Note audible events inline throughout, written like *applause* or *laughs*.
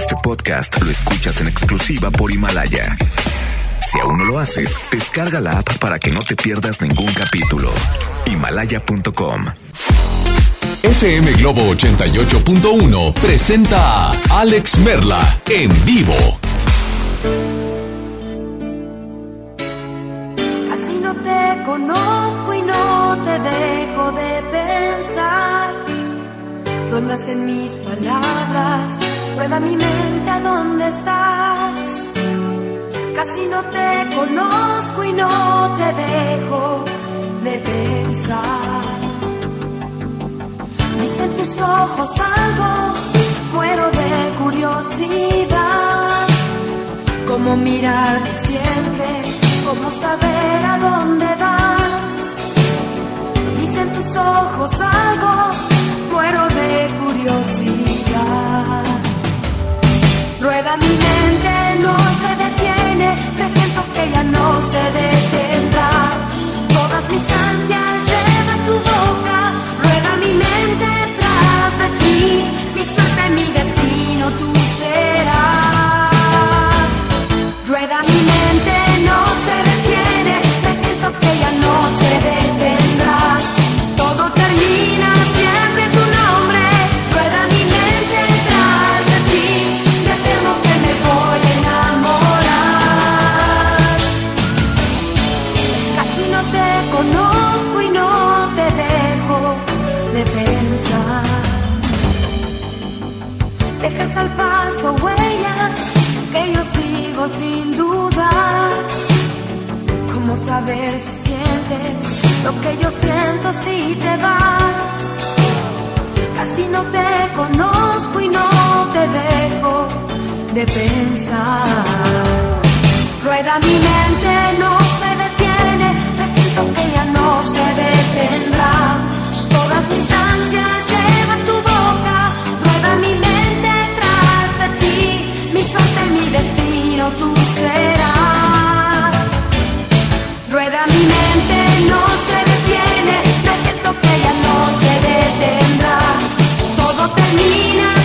Este podcast lo escuchas en exclusiva por Himalaya. Si aún no lo haces, descarga la app para que no te pierdas ningún capítulo. Himalaya.com. FM Globo 88.1 presenta a Alex Merla en vivo. Así no te conozco y no te dejo de pensar. Rondas en mis palabras, rueda mi mente a dónde estás. Casi no te conozco y no te dejo de pensar. Dicen tus ojos algo, muero de curiosidad. Cómo mirarte siempre, cómo saber a dónde vas. Dicen tus ojos algo, muero de curiosidad. Rueda mi mente, no se detiene, presiento que ya no se detendrá. Todas mis ansias llevan tu boca, rueda mi mente tras de ti, al paso huellas que yo sigo sin dudar. ¿Cómo saber si sientes lo que yo siento si te vas? Casi no te conozco y no te dejo de pensar. Rueda mi mente, no se detiene, presiento que ya no se detendrá. Todas mis ansias llevan tu boca, rueda mi mente destino, tú serás. Rueda mi mente, no se detiene, presiento que ya no se detendrá. Todo termina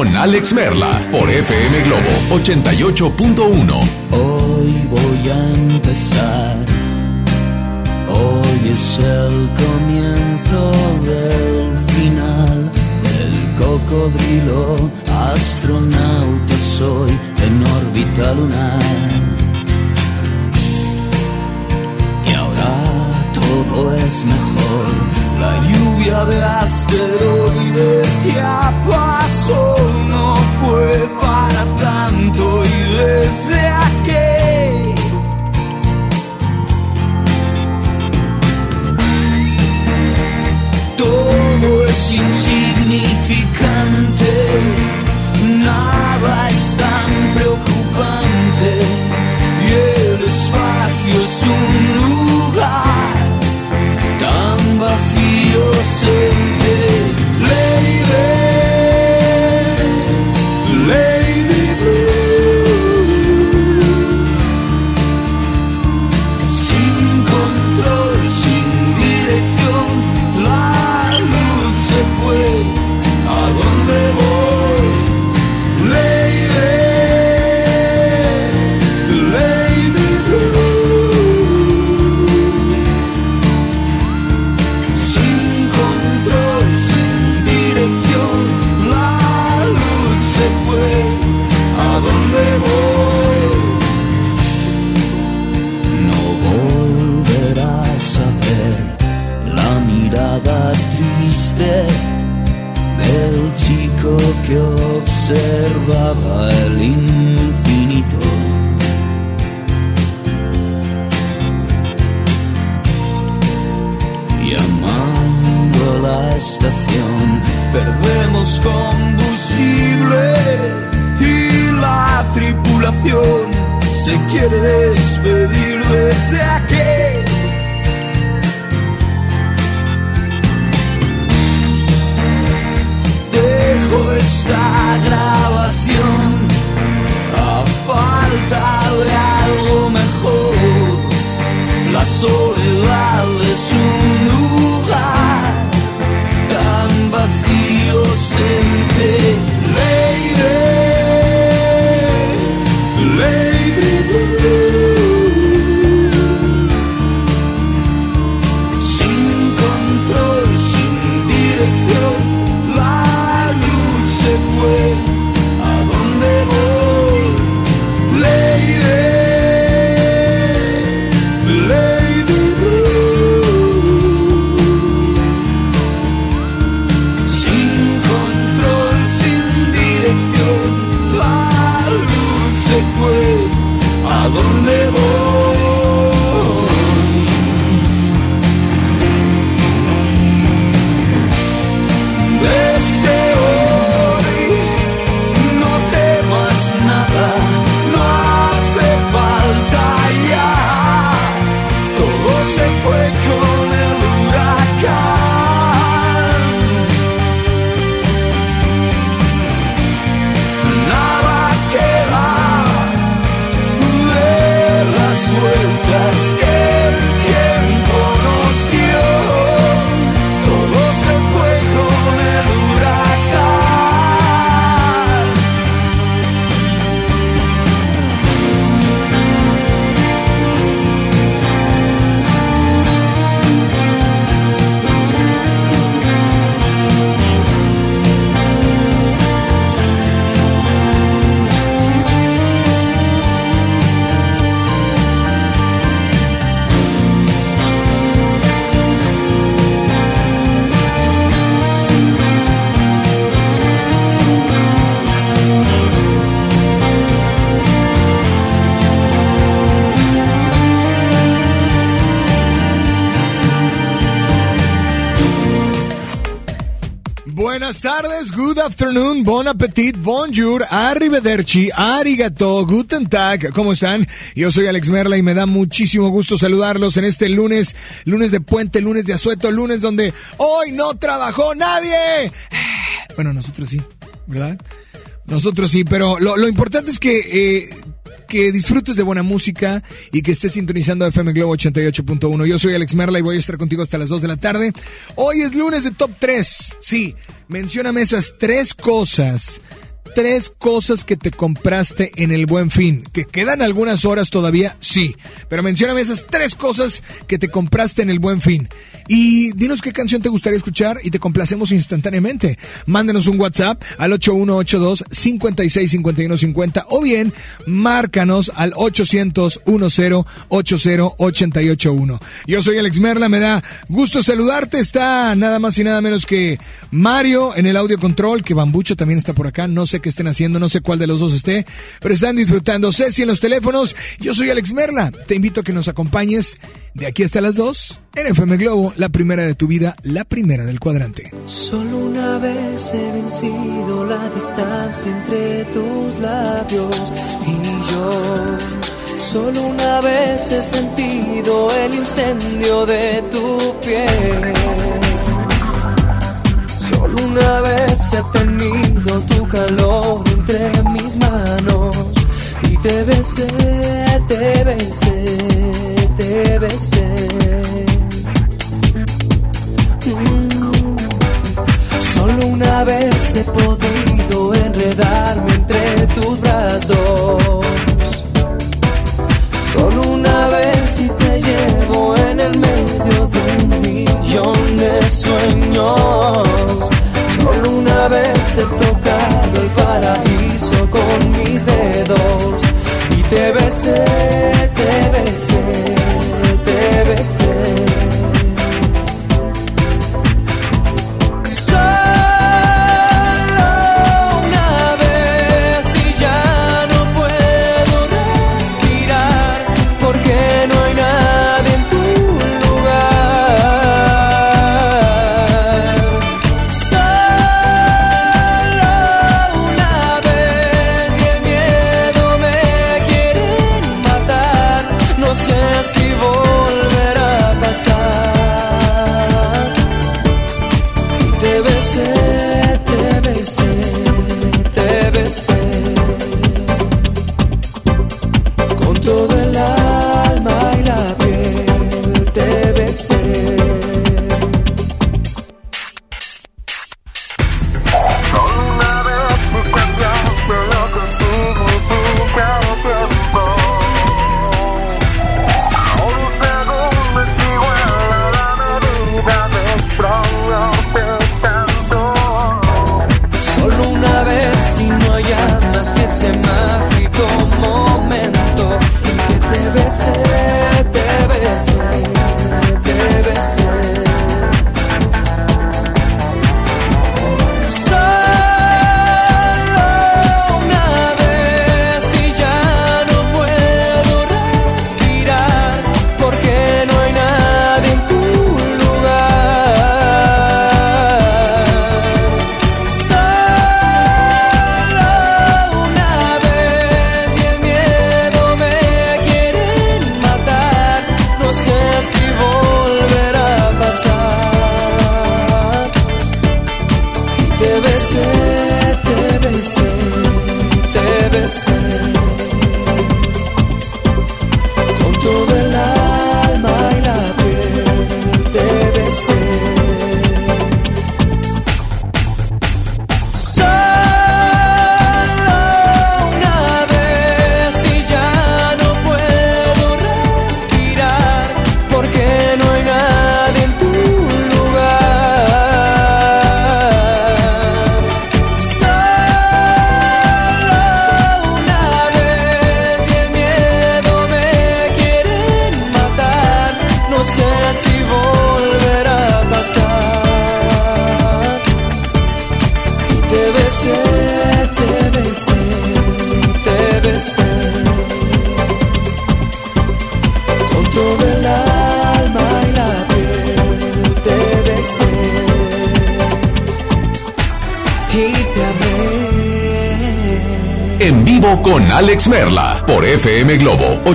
con Alex Merla por FM Globo 88.1. Hoy voy a empezar. Hoy es el comienzo del final. El cocodrilo astronauta soy en órbita lunar. Y ahora todo es mejor. La lluvia de asteroides ya pasó, no fue para tanto y desde aquí. Todo es insignificante, nada es tan preocupante y el espacio es un lugar tan vacío quiere despedir desde. Buenas tardes, good afternoon, bon appetit, bonjour, arrivederci, arigato, guten tag, ¿cómo están? Yo soy Alex Merla y me da muchísimo gusto saludarlos en este lunes, lunes de puente, lunes de asueto, lunes donde hoy no trabajó nadie. *sighs* Bueno, nosotros sí, ¿verdad? Nosotros sí, pero lo, importante es que... eh, que disfrutes de buena música y que estés sintonizando FM Globo 88.1. Yo soy Alex Merla y voy a estar contigo hasta las 2 de la tarde. Hoy es lunes de Top 3. Sí, mencióname esas tres cosas. Tres cosas que te compraste en el buen fin. ¿Que quedan algunas horas todavía? Sí. Pero mencióname esas tres cosas que te compraste en el buen fin. Y dinos qué canción te gustaría escuchar y te complacemos instantáneamente. Mándenos un WhatsApp al 8182-565150 o bien márcanos al 800-1080-881. Yo soy Alex Merla, me da gusto saludarte. Está nada más y nada menos que Mario en el audio control, que Bambucho también está por acá. No sé qué estén haciendo, no sé cuál de los dos esté, pero están disfrutando. Ceci en los teléfonos. Yo soy Alex Merla. Te invito a que nos acompañes de aquí hasta las 2 en FM Globo, la primera de tu vida, la primera del cuadrante. Solo una vez he vencido la distancia entre tus labios y yo. Solo una vez he sentido el incendio de tu piel. Solo una vez he tenido tu calor entre mis manos y te besé, te besé, te besé. Mm. Solo una vez he podido enredarme entre tus brazos. Solo una vez y te llevo en el medio millón de sueños. Solo una vez he tocado el paraíso con mis dedos y te besé, te besé,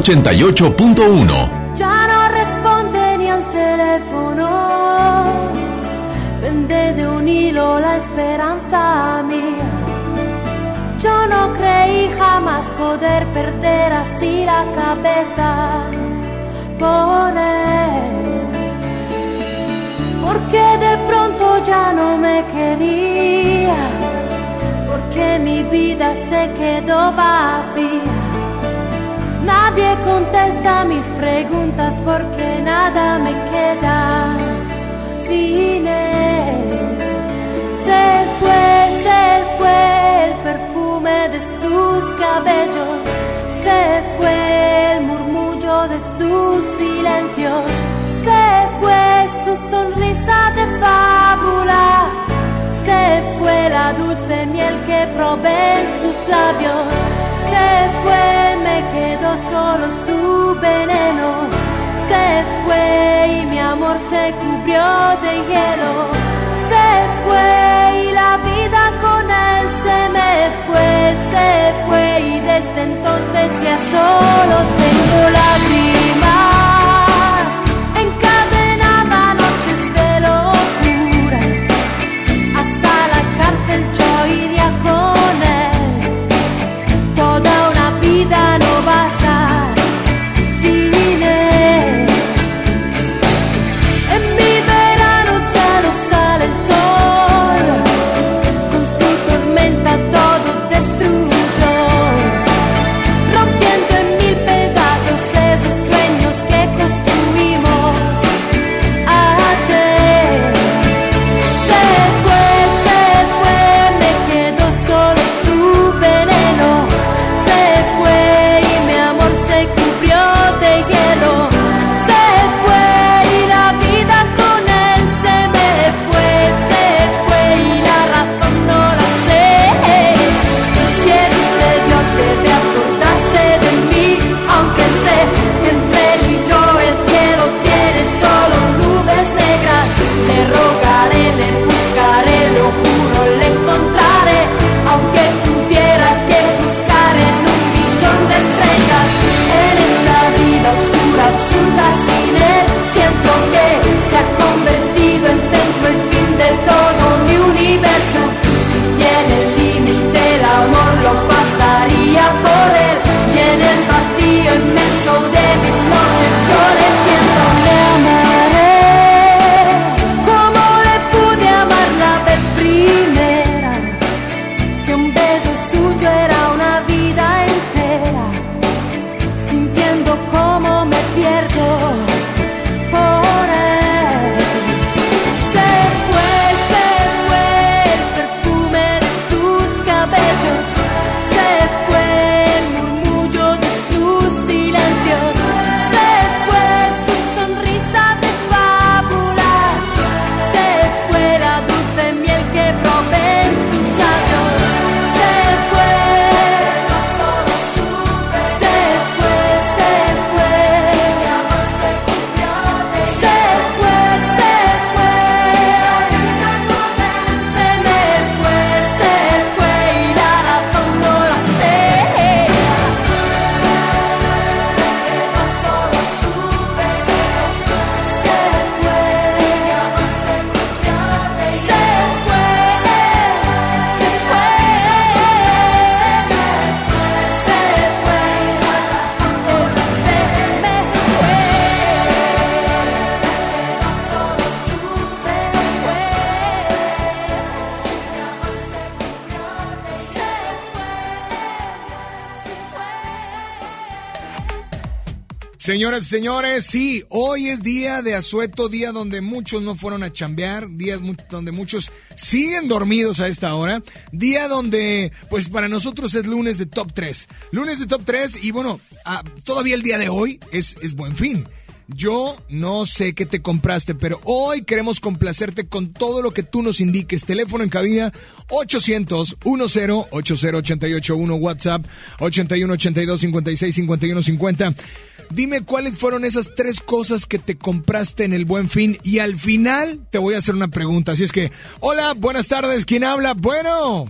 88.1. Ya no responde ni al teléfono. Pende de un hilo la esperanza mía. Yo no creí jamás poder perder así la cabeza por él. Porque de pronto ya no me quería. Porque mi vida se quedó vacía. Nadie contesta mis preguntas porque nada me queda sin él. Se fue, se fue el perfume de sus cabellos, se fue el murmullo de sus silencios, se fue su sonrisa de fábula, se fue la dulce miel que probé en sus labios, se fue, me quedó solo su veneno, se fue y mi amor se cubrió de hielo, se fue y la vida con él se me fue, se fue y desde entonces ya solo tengo lágrimas Señoras y señores, sí, hoy es día de asueto, día donde muchos no fueron a chambear, día donde muchos siguen dormidos a esta hora, día donde, pues para nosotros es lunes de top 3. Lunes de top 3 y bueno, ah, todavía el día de hoy es, es buen fin. Yo no sé qué te compraste, pero hoy queremos complacerte con todo lo que tú nos indiques. Teléfono en cabina 800 10 80 881 WhatsApp 81 82 56 51 50. Dime cuáles fueron esas tres cosas que te compraste en el Buen Fin y al final te voy a hacer una pregunta. Así es que, hola, buenas tardes, ¿quién habla? Bueno,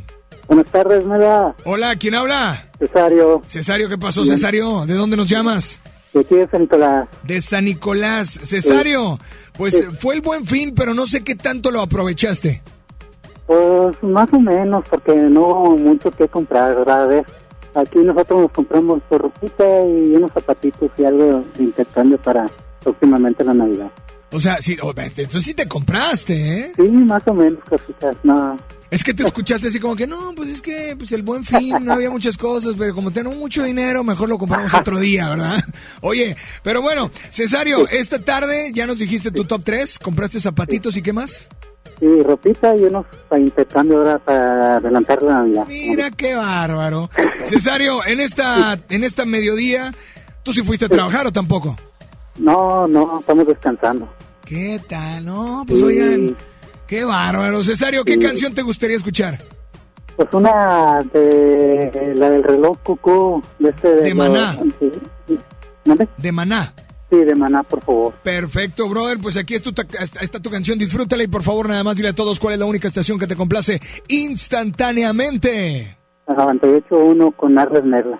Buenas tardes, Mela. hola, ¿quién habla? Cesario, Cesario, ¿qué pasó, Cesario? ¿De dónde nos llamas? De aquí de San Nicolás. De San Nicolás. Cesario, pues fue el Buen Fin, pero no sé qué tanto lo aprovechaste. Pues más o menos, porque no hubo mucho que comprar, ¿verdad? Aquí nosotros nos compramos por ropita y unos zapatitos y algo de intercambio para próximamente la Navidad. O sea, sí, entonces sí te compraste, ¿eh? Sí, más o menos, cositas, no. Es que te *laughs* escuchaste así como que, no, pues es que pues el buen fin, no había muchas cosas, pero como tenemos mucho dinero, mejor lo compramos *laughs* otro día, ¿verdad? Oye, pero bueno, Cesario, esta tarde ya nos dijiste tu top 3, compraste zapatitos y qué más? Sí, ropita y unos para intercambio ahora para adelantar la Navidad. Mira qué bárbaro. *laughs* Cesario, en esta, en esta mediodía, ¿tú sí fuiste a trabajar o tampoco? No, no, estamos descansando. ¿Qué tal? No, pues Sí. oigan, qué bárbaro. Cesario, ¿qué Sí. canción te gustaría escuchar? Pues una de la del reloj cucú, de este... De Maná. Sí, sí. ¿Mande? De Maná. Sí, de Maná, por favor. Perfecto, brother. Pues aquí tu está tu canción. Disfrútala y por favor, nada más dile a todos cuál es la única estación que te complace instantáneamente. La 98.1 con Arles Merla.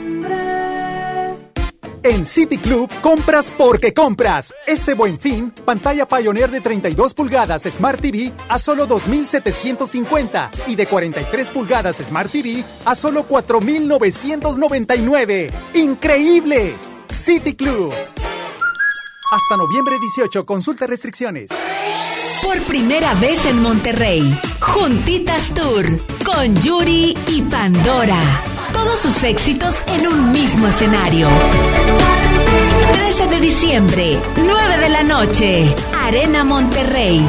En City Club compras porque compras. Este buen fin, pantalla Pioneer de 32 pulgadas Smart TV a solo 2.750 y de 43 pulgadas Smart TV a solo 4.999. ¡Increíble! City Club. Hasta noviembre 18, consulta restricciones. Por primera vez en Monterrey, Juntitas Tour con Yuri y Pandora. Todos sus éxitos en un mismo escenario. 13 de diciembre, 9 de la noche, Arena Monterrey.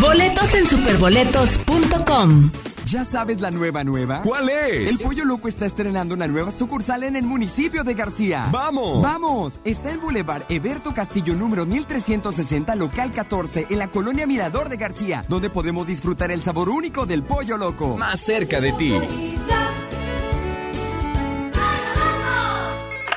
Boletos en superboletos.com. ¿Ya sabes la nueva nueva? ¿Cuál es? El Pollo Loco está estrenando una nueva sucursal en el municipio de García. ¡Vamos! ¡Vamos! Está en Boulevard Eberto Castillo número 1360, local 14, en la colonia Mirador de García, donde podemos disfrutar el sabor único del Pollo Loco. Más cerca de ti.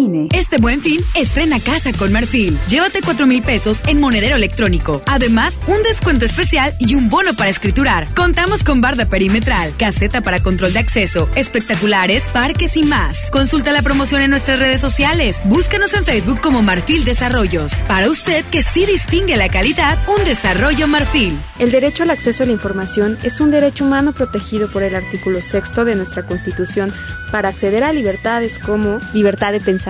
INE. Este buen fin, estrena casa con Marfil. Llévate 4 mil pesos en monedero electrónico. Además, un descuento especial y un bono para escriturar. Contamos con barda perimetral, caseta para control de acceso, espectaculares, parques y más. Consulta la promoción en nuestras redes sociales. Búscanos en Facebook como Marfil Desarrollos. Para usted que sí distingue la calidad, un desarrollo Marfil. El derecho al acceso a la información es un derecho humano protegido por el artículo sexto de nuestra Constitución para acceder a libertades como libertad de pensamiento,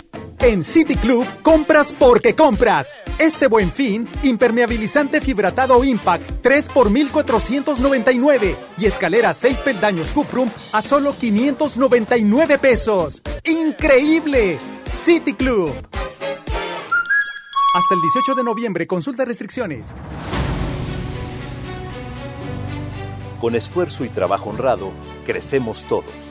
En City Club compras porque compras. Este buen fin, impermeabilizante fibratado Impact 3 por 1499 y escalera 6 peldaños Cuprum a solo 599 pesos. ¡Increíble! City Club. Hasta el 18 de noviembre, consulta restricciones. Con esfuerzo y trabajo honrado, crecemos todos.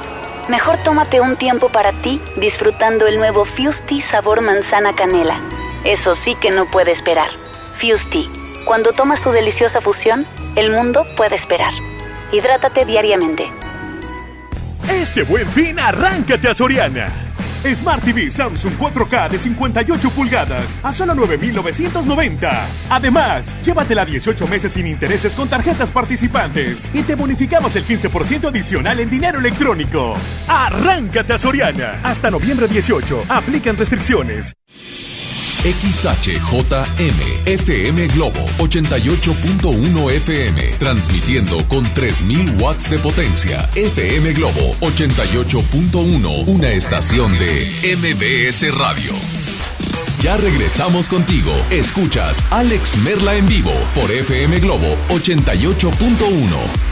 Mejor tómate un tiempo para ti disfrutando el nuevo Fusti sabor manzana canela. Eso sí que no puede esperar. Fusti. Cuando tomas tu deliciosa fusión, el mundo puede esperar. Hidrátate diariamente. Este buen fin, arráncate a Soriana. Smart TV Samsung 4K de 58 pulgadas a solo 9,990. Además, llévatela 18 meses sin intereses con tarjetas participantes y te bonificamos el 15% adicional en dinero electrónico. Arráncate a Soriana. Hasta noviembre 18. Aplican restricciones. XHJM FM Globo 88.1 FM transmitiendo con 3000 watts de potencia. FM Globo 88.1, una estación de MBS Radio. Ya regresamos contigo. Escuchas Alex Merla en vivo por FM Globo 88.1.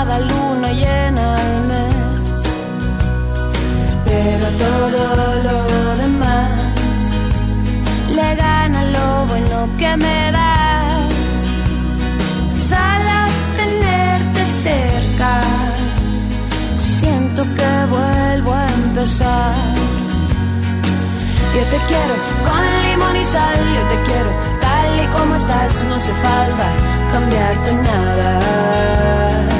cada luna llena al mes. Pero todo lo demás le gana lo bueno que me das. Solo tenerte cerca, siento que vuelvo a empezar. Yo te quiero con limón y sal, yo te quiero tal y como estás, no hace falta cambiarte nada.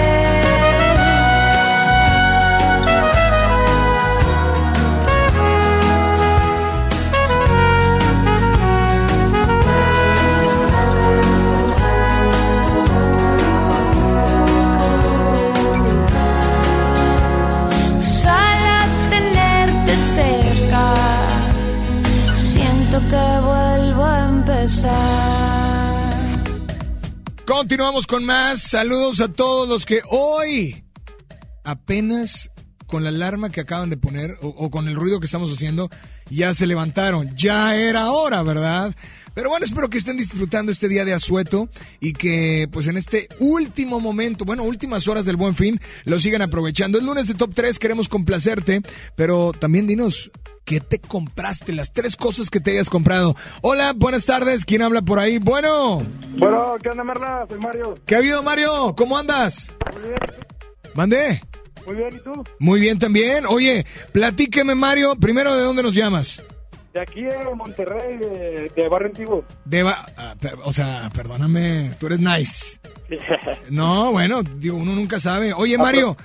Continuamos con más. Saludos a todos los que hoy apenas con la alarma que acaban de poner o, con el ruido que estamos haciendo ya se levantaron. Ya era hora, ¿verdad? Pero bueno, espero que estén disfrutando este día de asueto y que pues en este último momento, bueno, últimas horas del buen fin, lo sigan aprovechando. El lunes de Top 3 queremos complacerte, pero también dinos, ¿qué te compraste? Las tres cosas que te hayas comprado. Hola, buenas tardes, ¿quién habla por ahí? Bueno, Bueno, ¿qué onda, Merla? Soy Mario. ¿qué ha habido Mario? ¿Cómo andas? Muy bien. ¿Mandé? Muy bien, ¿y tú? Muy bien también. Oye, platíqueme Mario, primero de dónde nos llamas. De aquí de Monterrey, de, de Barrio Antiguo. De Ba- ah, o sea, perdóname, tú eres nice. *laughs* No, bueno, digo, uno nunca sabe. Oye, Mario,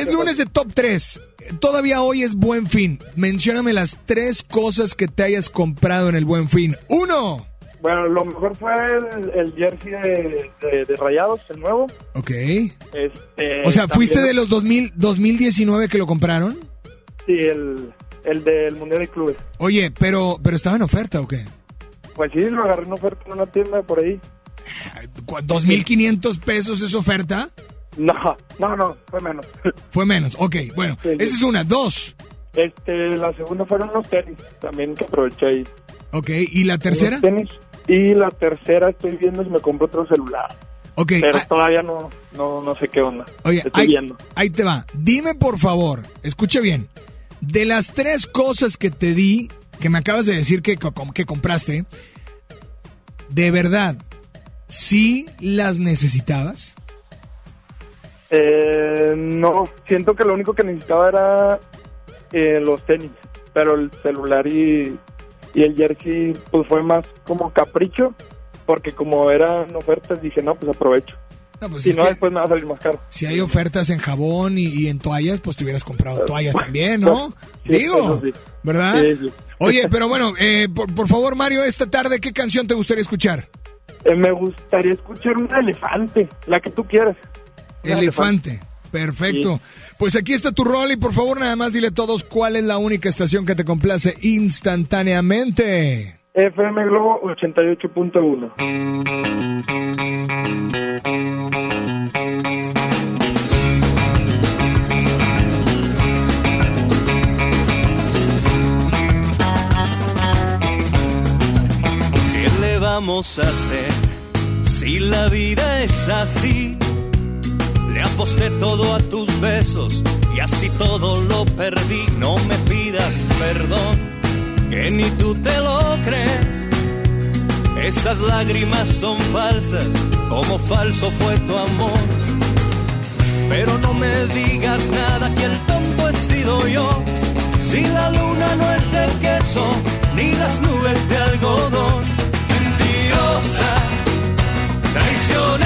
es lunes de top 3. Todavía hoy es buen fin. Mencióname las tres cosas que te hayas comprado en el buen fin. Uno. Bueno, lo mejor fue el, el jersey de, de- de Rayados, el nuevo. Ok. Este, O sea, ¿fuiste de los 2000, 2019 que lo compraron? Sí, el, el del Mundial de Clubes. Oye, pero, pero estaba en oferta o qué? Pues sí, lo agarré en oferta en una tienda por ahí. ¿Cu- ¿2.500 pesos es oferta? No, no, no, fue menos. Fue menos. Ok, bueno, Sí, sí. esa es una. Dos. Este, la segunda fueron unos tenis, también que aproveché ahí. Ok, ¿y la tercera? Tenis. Y la tercera estoy viendo si me compro otro celular. Ok, Pero ah, todavía no, no, no sé qué onda. Oye, estoy ahí, viendo. ahí te va. Dime por favor, escucha bien. De las tres cosas que te di, que me acabas de decir que, que compraste, ¿de verdad sí las necesitabas? Eh, no, siento que lo único que necesitaba era eh, los tenis, pero el celular y, y el jersey pues fue más como capricho, porque como eran ofertas dije, no, pues aprovecho. No, pues si no, después me va a salir más caro. Si hay ofertas en jabón y, y en toallas, pues te hubieras comprado toallas también, ¿no? Sí, Digo, sí. ¿verdad? Sí. Oye, *laughs* pero bueno, eh, por, por favor, Mario, esta tarde, ¿qué canción te gustaría escuchar? Eh, me gustaría escuchar un elefante, la que tú quieras. Elefante. Perfecto. Pues aquí está tu rol y por favor nada más dile a todos cuál es la única estación que te complace instantáneamente. FM Globo 88.1. ¿Qué le vamos a hacer si la vida es así? Le aposté todo a tus besos y así todo lo perdí. No me pidas perdón, que ni tú te lo crees. Esas lágrimas son falsas, como falso fue tu amor. Pero no me digas nada, que el tonto he sido yo. Si la luna no es de queso, ni las nubes de algodón. Mentirosa, traicionera,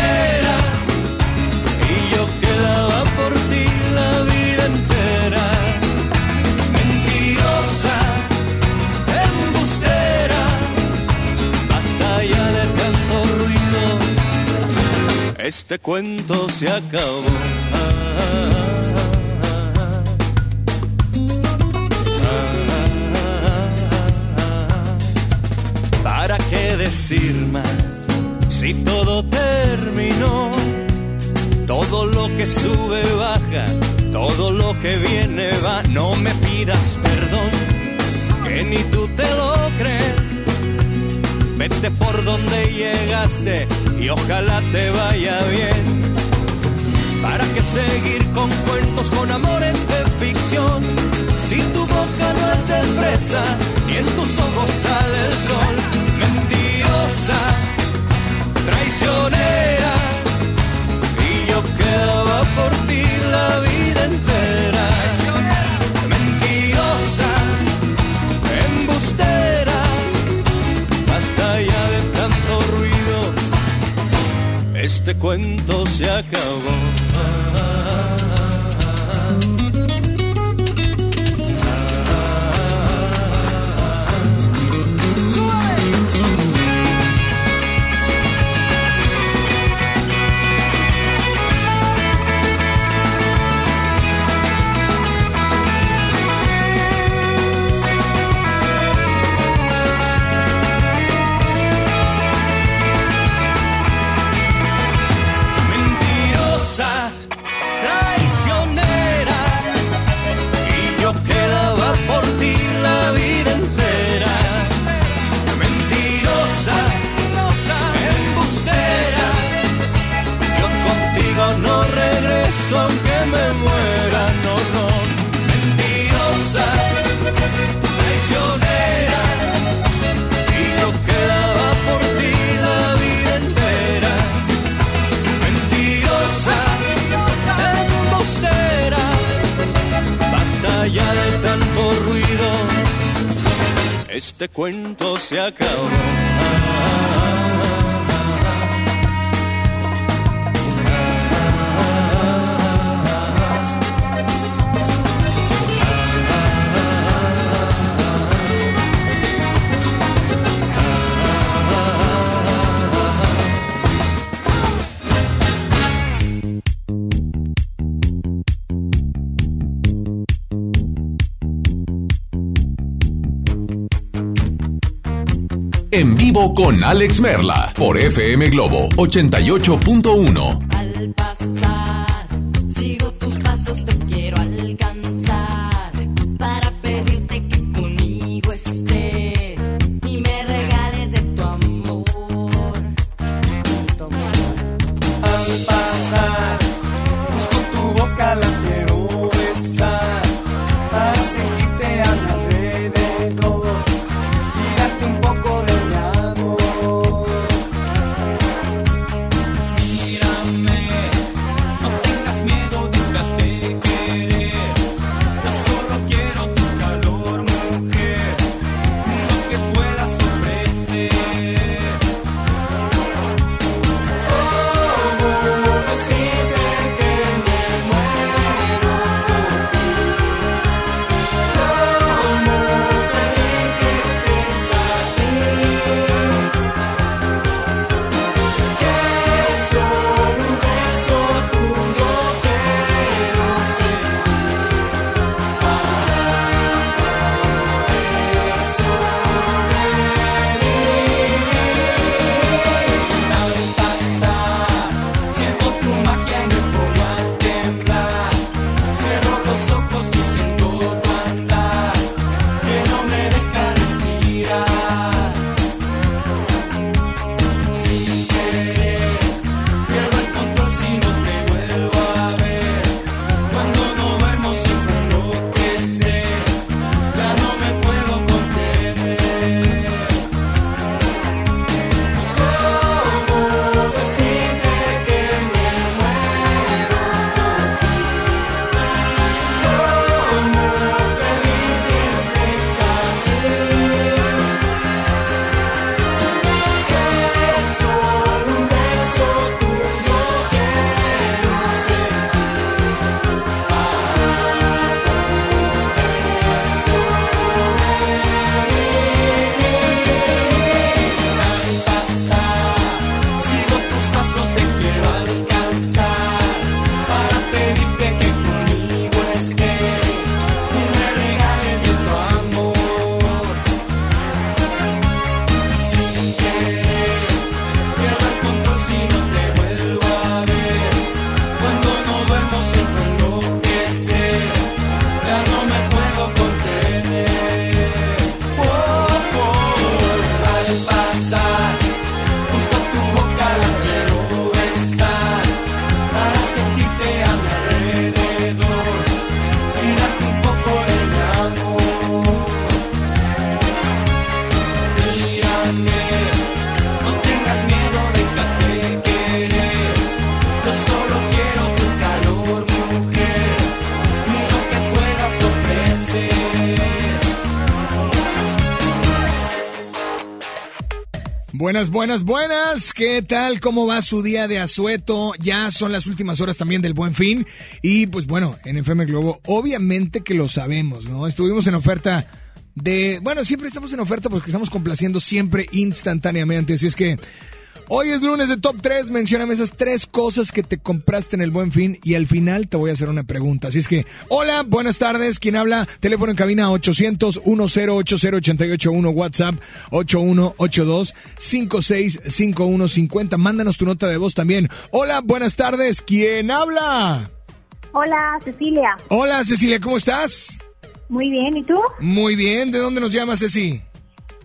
Este cuento se acabó. ¿Para qué decir más si todo terminó? Todo lo que sube baja, todo lo que viene va. No me pidas perdón, que ni tú te lo crees. Vete por donde llegaste y ojalá te vaya bien. ¿Para qué seguir con cuentos, con amores de ficción? Si tu boca no es de fresa y en tus ojos sale el sol. Mentirosa, traicionera, y yo quedaba por ti la vida Este cuento se acabó. Este cuento se acabó. Con Alex Merla por FM Globo 88.1. Buenas, buenas, buenas. ¿Qué tal? ¿Cómo va su día de asueto? Ya son las últimas horas también del Buen Fin. Y pues bueno, en FM Globo, obviamente que lo sabemos, ¿no? Estuvimos en oferta de. Bueno, siempre estamos en oferta porque estamos complaciendo siempre instantáneamente. Así es que. Hoy es lunes de Top 3, mencioname esas tres cosas que te compraste en el Buen Fin y al final te voy a hacer una pregunta. Así es que, hola, buenas tardes, ¿quién habla? Teléfono en cabina 800 1080 WhatsApp 8182 565150. Mándanos tu nota de voz también. Hola, buenas tardes, ¿quién habla? Hola, Cecilia. Hola, Cecilia, ¿cómo estás? Muy bien, ¿y tú? Muy bien, ¿de dónde nos llamas, Ceci?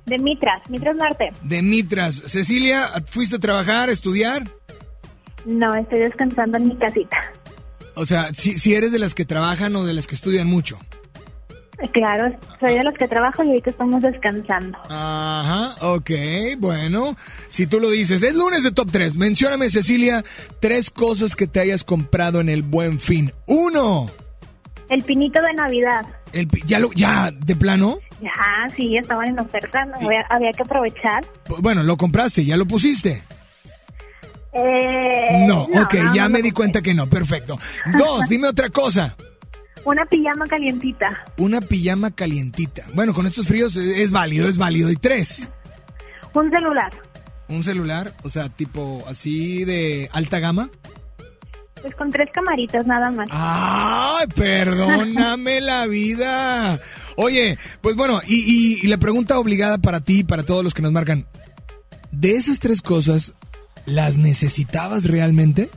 De Mitras, Mitras Norte. De Mitras. Cecilia, ¿fuiste a trabajar, a estudiar? No, estoy descansando en mi casita. O sea, si, si eres de las que trabajan o de las que estudian mucho. Claro, soy de los que trabajo y ahorita estamos descansando. Ajá, ok, bueno. Si tú lo dices, es lunes de Top 3. Mencióname, Cecilia, tres cosas que te hayas comprado en el Buen Fin. Uno. El pinito de Navidad. El, ya, lo, ¿Ya de plano? Ya, sí, estaban en oferta, no, había, había que aprovechar. Bueno, lo compraste, ya lo pusiste. Eh, No, ok, no, ya no me di cuenta que no, perfecto. Dos, *laughs* dime otra cosa. Una pijama calientita. Una pijama calientita. Bueno, con estos fríos es, es válido, es válido. Y tres, Un celular. un celular, o sea, tipo así de alta gama. Pues con tres camaritas nada más. ¡Ay, perdóname la vida! Oye, pues bueno, y, y- y la pregunta obligada para ti y para todos los que nos marcan. ¿De esas tres cosas, las necesitabas realmente?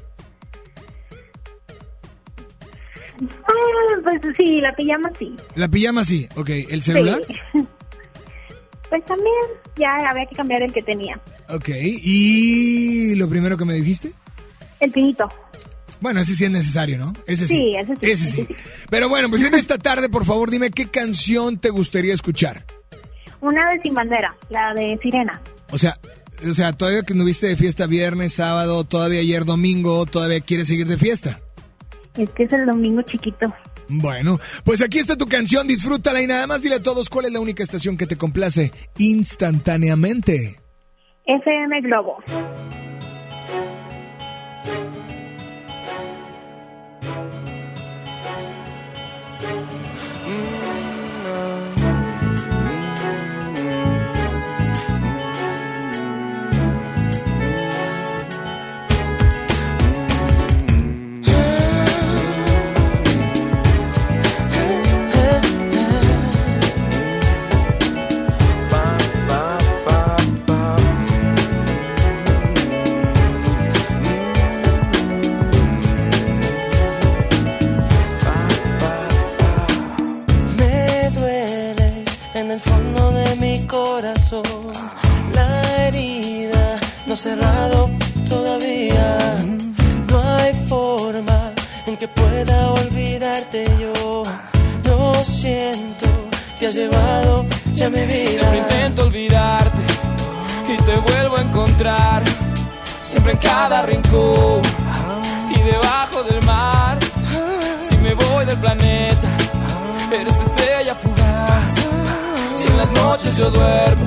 Ah, pues sí, la pijama sí. La pijama sí, ok. ¿El celular? Sí. *laughs* Pues también ya había que cambiar el que tenía. Ok. ¿Y lo primero que me dijiste? El pinito. Bueno, ese sí es necesario, ¿no? Ese sí. Sí, ese sí, Ese sí. Pero bueno, pues en esta tarde, por favor, dime qué canción te gustaría escuchar. Una de Sin Bandera, la de Sirena. O sea, o sea, todavía que anduviste de fiesta viernes, sábado, todavía ayer domingo, todavía quieres seguir de fiesta. Es que es el domingo chiquito. Bueno, pues aquí está tu canción, disfrútala y nada más dile a todos cuál es la única estación que te complace instantáneamente. FM Globo. Cerrado todavía. No hay forma en que pueda olvidarte yo. Lo siento, te has llevado ya mi vida. Siempre intento olvidarte y te vuelvo a encontrar. Siempre en cada rincón y debajo del mar. Si me voy del planeta, eres estrella fugaz. Si en las noches yo duermo,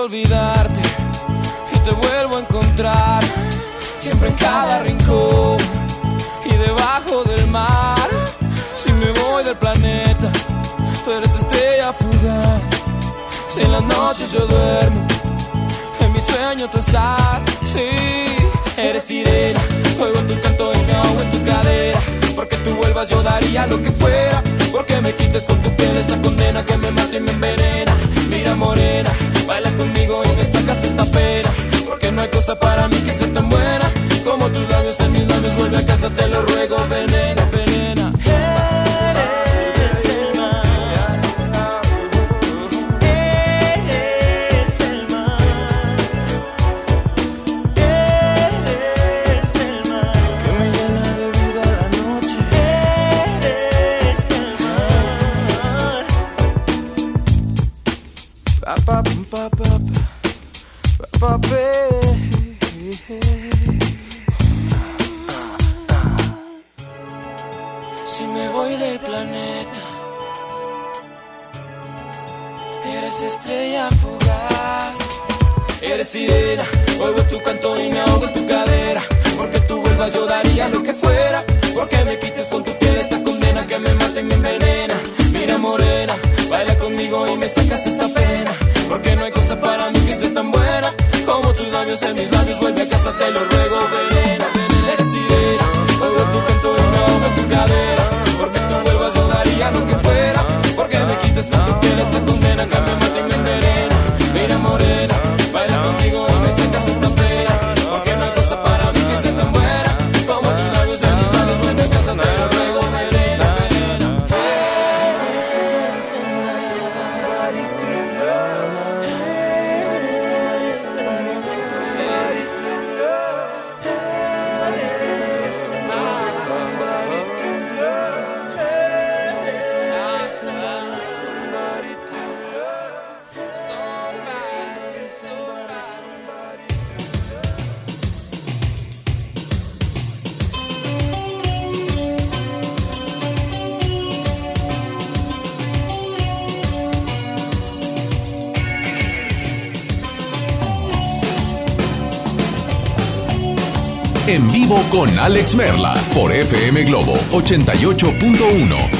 olvidarte y te vuelvo a encontrar. Siempre en cada rincón y debajo del mar. Si me voy del planeta, tú eres estrella fugaz. Si en las noches yo duermo, en mi sueño tú estás. Sí, eres sirena. Oigo tu canto y me ahogo en tu cadera. Porque tú vuelvas yo daría lo que fuera. Porque me quites con tu piel esta condena que me mata y me envenena. Mira morena Baila conmigo y me sacas esta pena. Porque no hay cosa para mí que sea tan buena como tus labios en mis labios. Vuelve a casa, te lo ruego, veneno. con Alex Merla por FM Globo 88.1.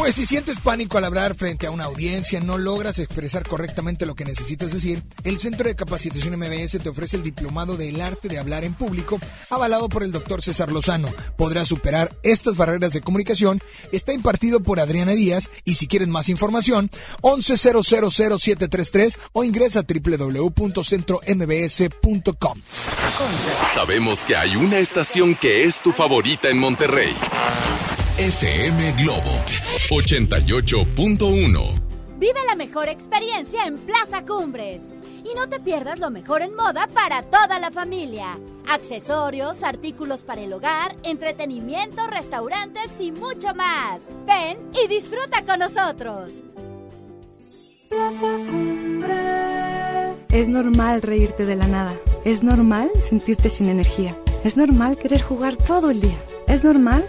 Pues si sientes pánico al hablar frente a una audiencia, no logras expresar correctamente lo que necesitas decir, el Centro de Capacitación MBS te ofrece el diplomado del arte de hablar en público, avalado por el doctor César Lozano. Podrás superar estas barreras de comunicación. Está impartido por Adriana Díaz y si quieres más información, 11000733 o ingresa a www.centrombs.com. Sabemos que hay una estación que es tu favorita en Monterrey. FM Globo 88.1. Vive la mejor experiencia en Plaza Cumbres. Y no te pierdas lo mejor en moda para toda la familia. Accesorios, artículos para el hogar, entretenimiento, restaurantes y mucho más. Ven y disfruta con nosotros. Plaza Cumbres. Es normal reírte de la nada. Es normal sentirte sin energía. Es normal querer jugar todo el día. Es normal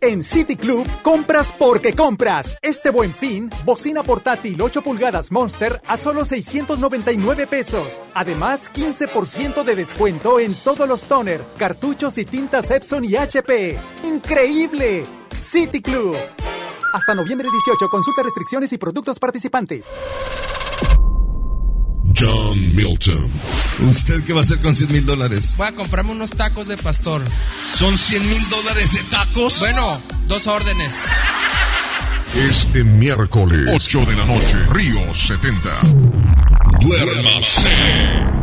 En City Club, compras porque compras. Este buen fin, bocina portátil 8 pulgadas Monster a solo 699 pesos. Además, 15% de descuento en todos los toner, cartuchos y tintas Epson y HP. ¡Increíble! City Club. Hasta noviembre 18, consulta restricciones y productos participantes. John Milton. ¿Usted qué va a hacer con 100 mil dólares? Voy a comprarme unos tacos de pastor. ¿Son 100 mil dólares de tacos? Bueno, dos órdenes. Este miércoles, 8 de la noche, Río 70. Duérmase.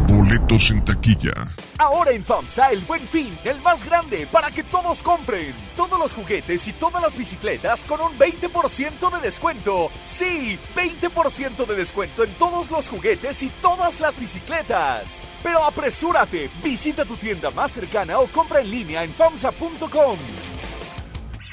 Boletos en taquilla. Ahora en FAMSA el buen fin, el más grande para que todos compren. Todos los juguetes y todas las bicicletas con un 20% de descuento. Sí, 20% de descuento en todos los juguetes y todas las bicicletas. Pero apresúrate, visita tu tienda más cercana o compra en línea en FAMSA.com.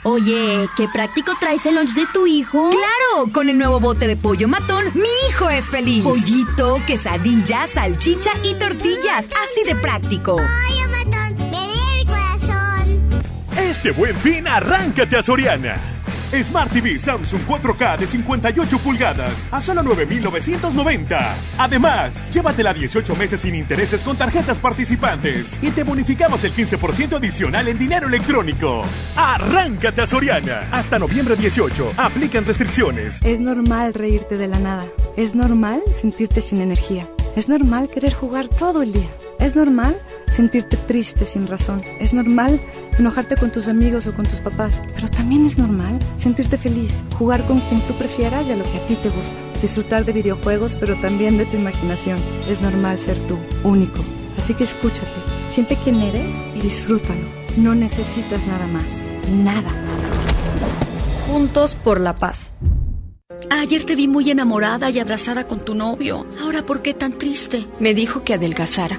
Oye, qué práctico traes el lunch de tu hijo. Claro, con el nuevo bote de pollo matón, mi hijo es feliz. Pollito, quesadilla, salchicha y tortillas, así de práctico. Pollo matón, me el corazón. Este buen fin, arráncate a Soriana. Smart TV Samsung 4K de 58 pulgadas a solo 9,990. Además, llévatela 18 meses sin intereses con tarjetas participantes y te bonificamos el 15% adicional en dinero electrónico. Arráncate a Soriana. Hasta noviembre 18. Aplican restricciones. Es normal reírte de la nada. Es normal sentirte sin energía. Es normal querer jugar todo el día. Es normal sentirte triste sin razón. Es normal enojarte con tus amigos o con tus papás. Pero también es normal sentirte feliz, jugar con quien tú prefieras y a lo que a ti te gusta. Disfrutar de videojuegos, pero también de tu imaginación. Es normal ser tú, único. Así que escúchate, siente quién eres y disfrútalo. No necesitas nada más. Nada. Juntos por la paz. Ayer te vi muy enamorada y abrazada con tu novio. Ahora, ¿por qué tan triste? Me dijo que adelgazara.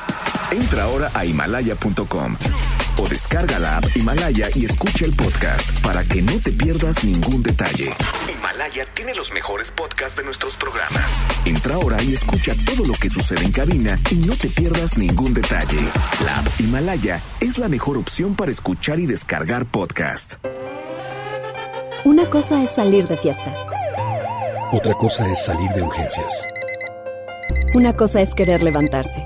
Entra ahora a himalaya.com o descarga la app Himalaya y escucha el podcast para que no te pierdas ningún detalle. Himalaya tiene los mejores podcasts de nuestros programas. Entra ahora y escucha todo lo que sucede en cabina y no te pierdas ningún detalle. La app Himalaya es la mejor opción para escuchar y descargar podcast. Una cosa es salir de fiesta. Otra cosa es salir de urgencias. Una cosa es querer levantarse.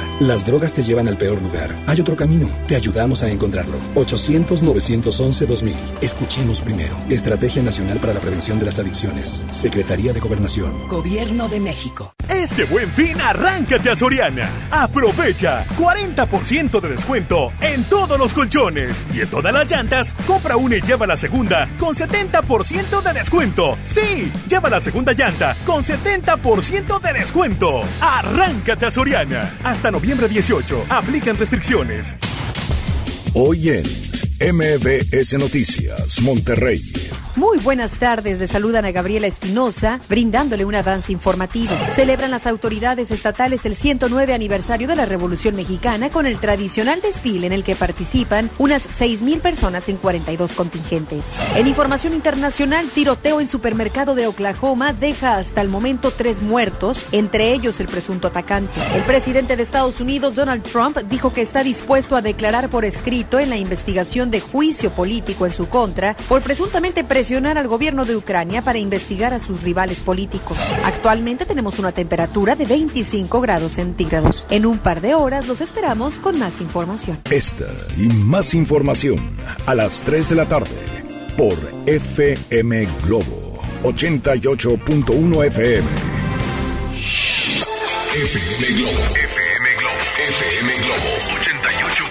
Las drogas te llevan al peor lugar. Hay otro camino. Te ayudamos a encontrarlo. 800-911-2000. Escuchemos primero. Estrategia Nacional para la Prevención de las Adicciones. Secretaría de Gobernación. Gobierno de México. Este buen fin, arráncate a Soriana. Aprovecha 40% de descuento en todos los colchones y en todas las llantas. Compra una y lleva la segunda con 70% de descuento. Sí, lleva la segunda llanta con 70% de descuento. Arráncate a Soriana. Hasta noviembre 18. Aplican restricciones. Hoy en MBS Noticias, Monterrey. Muy buenas tardes, le saludan a Gabriela Espinosa, brindándole un avance informativo. Celebran las autoridades estatales el 109 aniversario de la Revolución Mexicana con el tradicional desfile en el que participan unas 6.000 personas en 42 contingentes. En información internacional, tiroteo en supermercado de Oklahoma deja hasta el momento tres muertos, entre ellos el presunto atacante. El presidente de Estados Unidos, Donald Trump, dijo que está dispuesto a declarar por escrito en la investigación de juicio político en su contra por presuntamente presionar al gobierno de Ucrania para investigar a sus rivales políticos. Actualmente tenemos una temperatura de 25 grados centígrados. En un par de horas los esperamos con más información. Esta y más información a las 3 de la tarde por FM Globo 88.1 FM. FM Globo. FM Globo. FM Globo 88.1.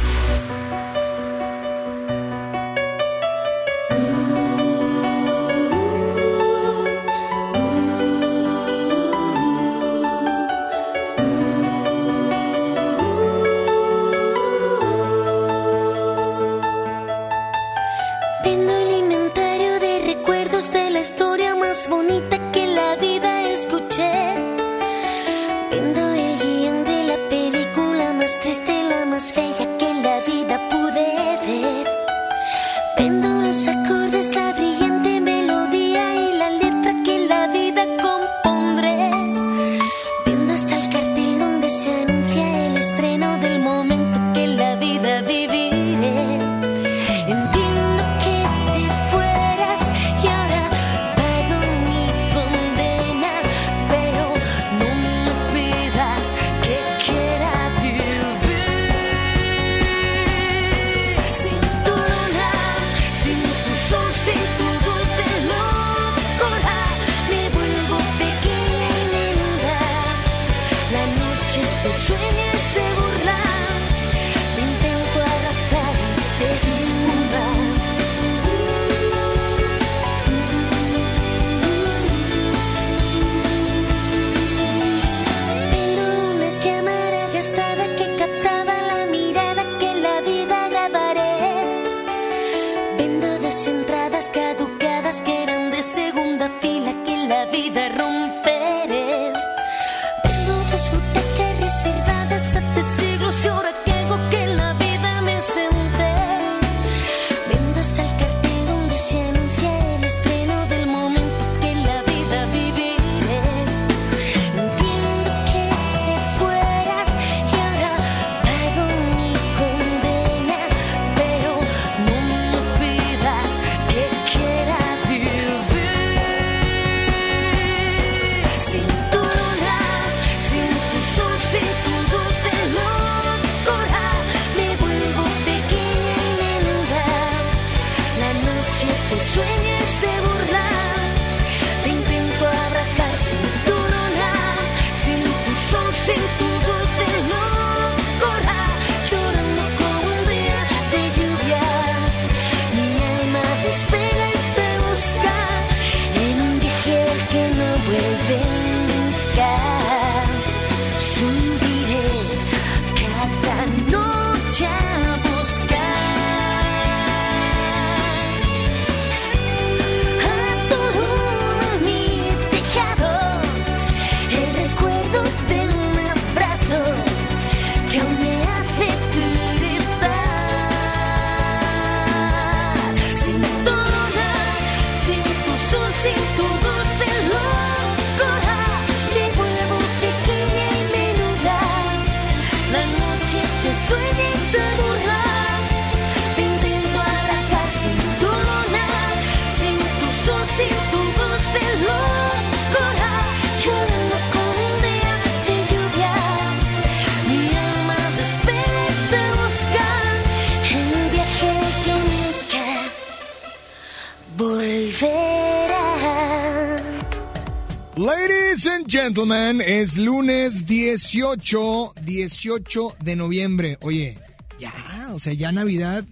Ladies and gentlemen, es lunes 18, 18 de noviembre. Oye, ya, o sea, ya Navidad,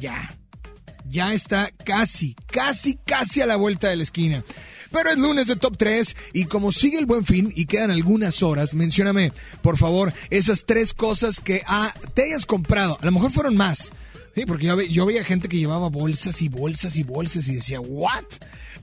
ya. Ya está casi, casi, casi a la vuelta de la esquina. Pero es lunes de Top 3 y como sigue el buen fin y quedan algunas horas, mencióname, por favor, esas tres cosas que ah, te hayas comprado. A lo mejor fueron más. Sí, porque yo, yo veía gente que llevaba bolsas y bolsas y bolsas y decía, ¿what?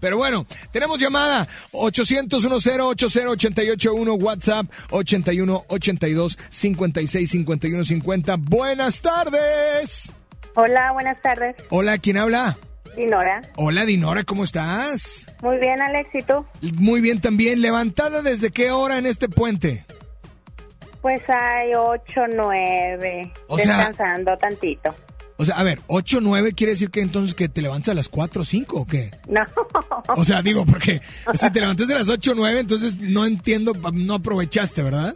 Pero bueno, tenemos llamada 800-1080-881 WhatsApp 81-82-56-51-50. Buenas tardes. Hola, buenas tardes. Hola, ¿quién habla? Dinora. Hola, Dinora, ¿cómo estás? Muy bien, Alex, ¿y tú? Muy bien también. ¿Levantada desde qué hora en este puente? Pues hay ocho, nueve. O sea- descansando tantito. O sea, a ver, 8 9 quiere decir que entonces que te levantas a las 4 o 5 o qué? No. O sea, digo, porque si te levantas a las 8 o 9, entonces no entiendo, no aprovechaste, ¿verdad?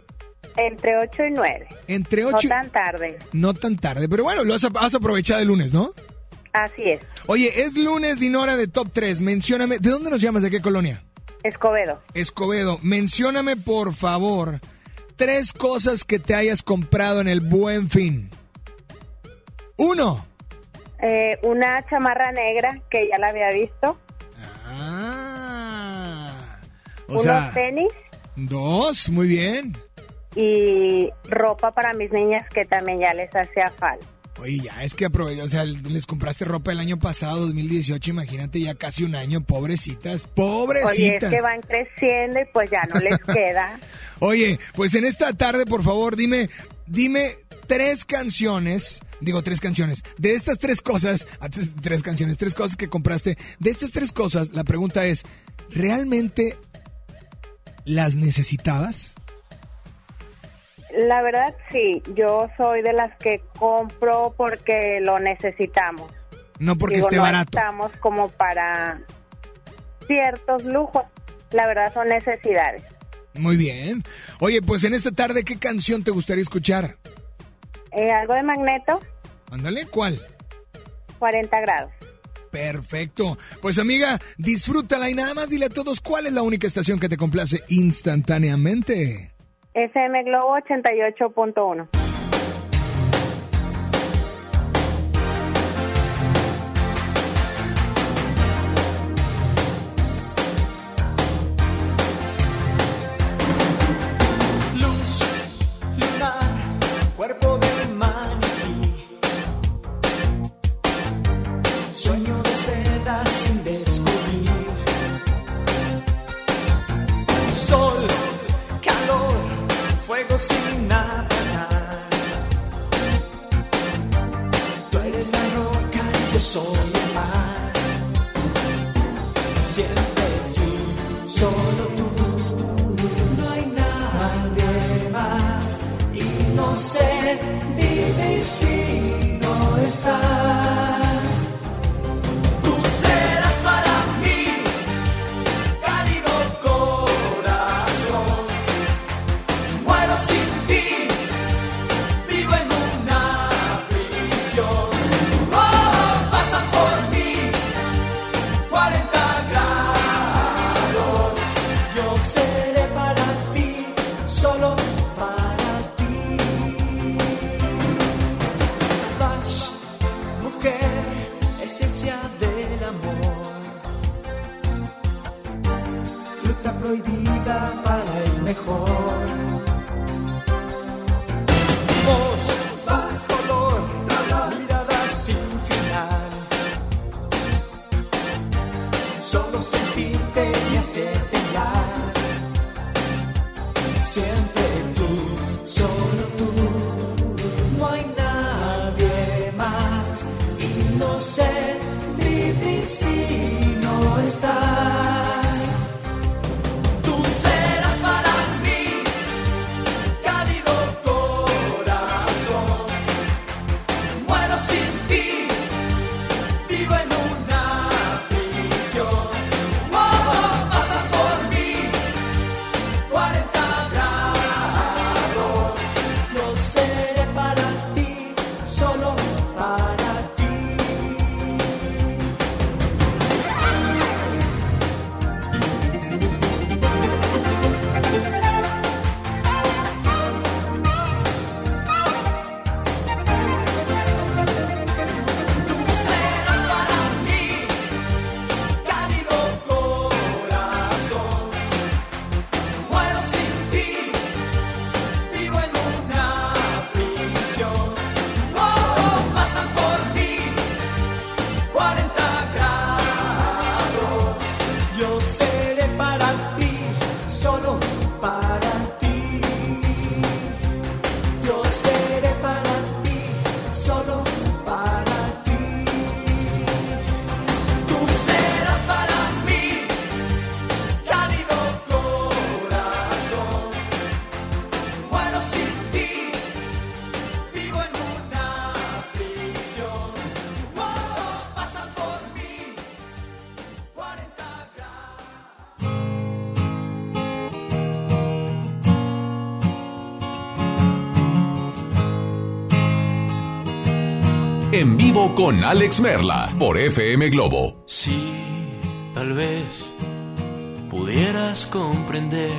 Entre ocho y nueve. Entre No 8 tan tarde. No tan tarde, pero bueno, lo has, has aprovechado el lunes, ¿no? Así es. Oye, es lunes, Dinora, de Top 3. Mencióname, ¿de dónde nos llamas? ¿De qué colonia? Escobedo. Escobedo, mencióname por favor tres cosas que te hayas comprado en el buen fin. Uno. Eh, una chamarra negra que ya la había visto. O unos sea, tenis dos, muy bien. y ropa para mis niñas que también ya les hacía falta. Oye, ya es que aprovecho, o sea, les compraste ropa el año pasado, 2018, imagínate ya casi un año, pobrecitas, pobrecitas. Oye, es que van creciendo y pues ya no les *laughs* queda. Oye, pues en esta tarde, por favor, dime, dime tres canciones, digo tres canciones, de estas tres cosas, antes, tres canciones, tres cosas que compraste, de estas tres cosas, la pregunta es, ¿realmente las necesitabas? La verdad sí, yo soy de las que compro porque lo necesitamos. No porque Digo, esté no barato. estamos como para ciertos lujos. La verdad son necesidades. Muy bien. Oye, pues en esta tarde, ¿qué canción te gustaría escuchar? Eh, algo de magneto, Ándale, ¿cuál? 40 grados. Perfecto. Pues amiga, disfrútala y nada más dile a todos cuál es la única estación que te complace instantáneamente. FM Globo 88.1. soy el. Siempre tú, solo tú. No hay nadie más y no sé vivir si no estás. Con Alex Merla por FM Globo. Sí, tal vez pudieras comprender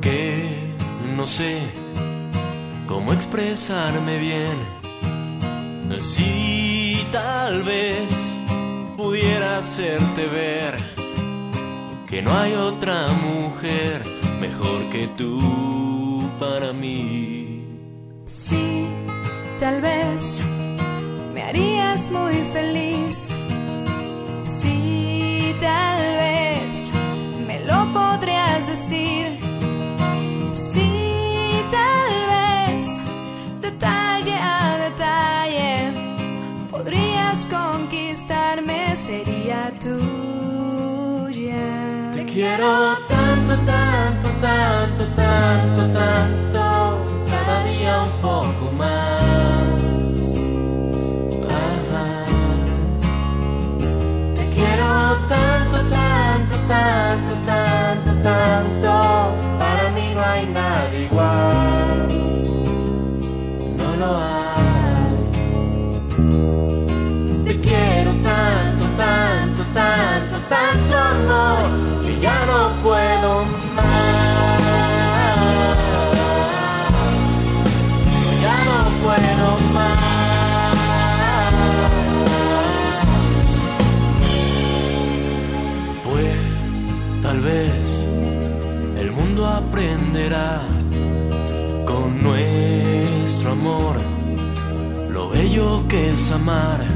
que no sé cómo expresarme bien. Sí, tal vez pudiera hacerte ver que no hay otra mujer mejor que tú para mí. Sí, tal vez Te quiero tanto, tanto, tanto, tanto, tanto, bello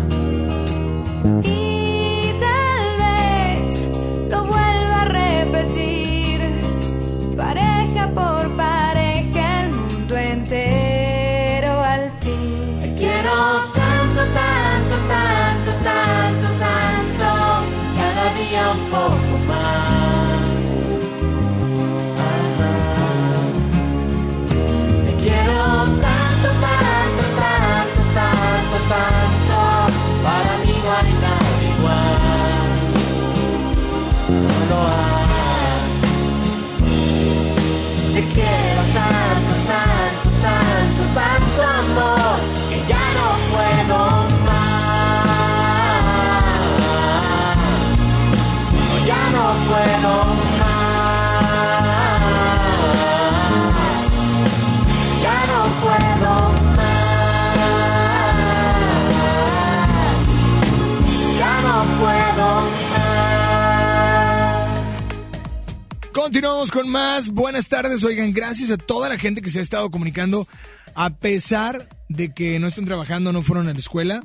Continuamos con más. Buenas tardes. Oigan, gracias a toda la gente que se ha estado comunicando. A pesar de que no están trabajando, no fueron a la escuela.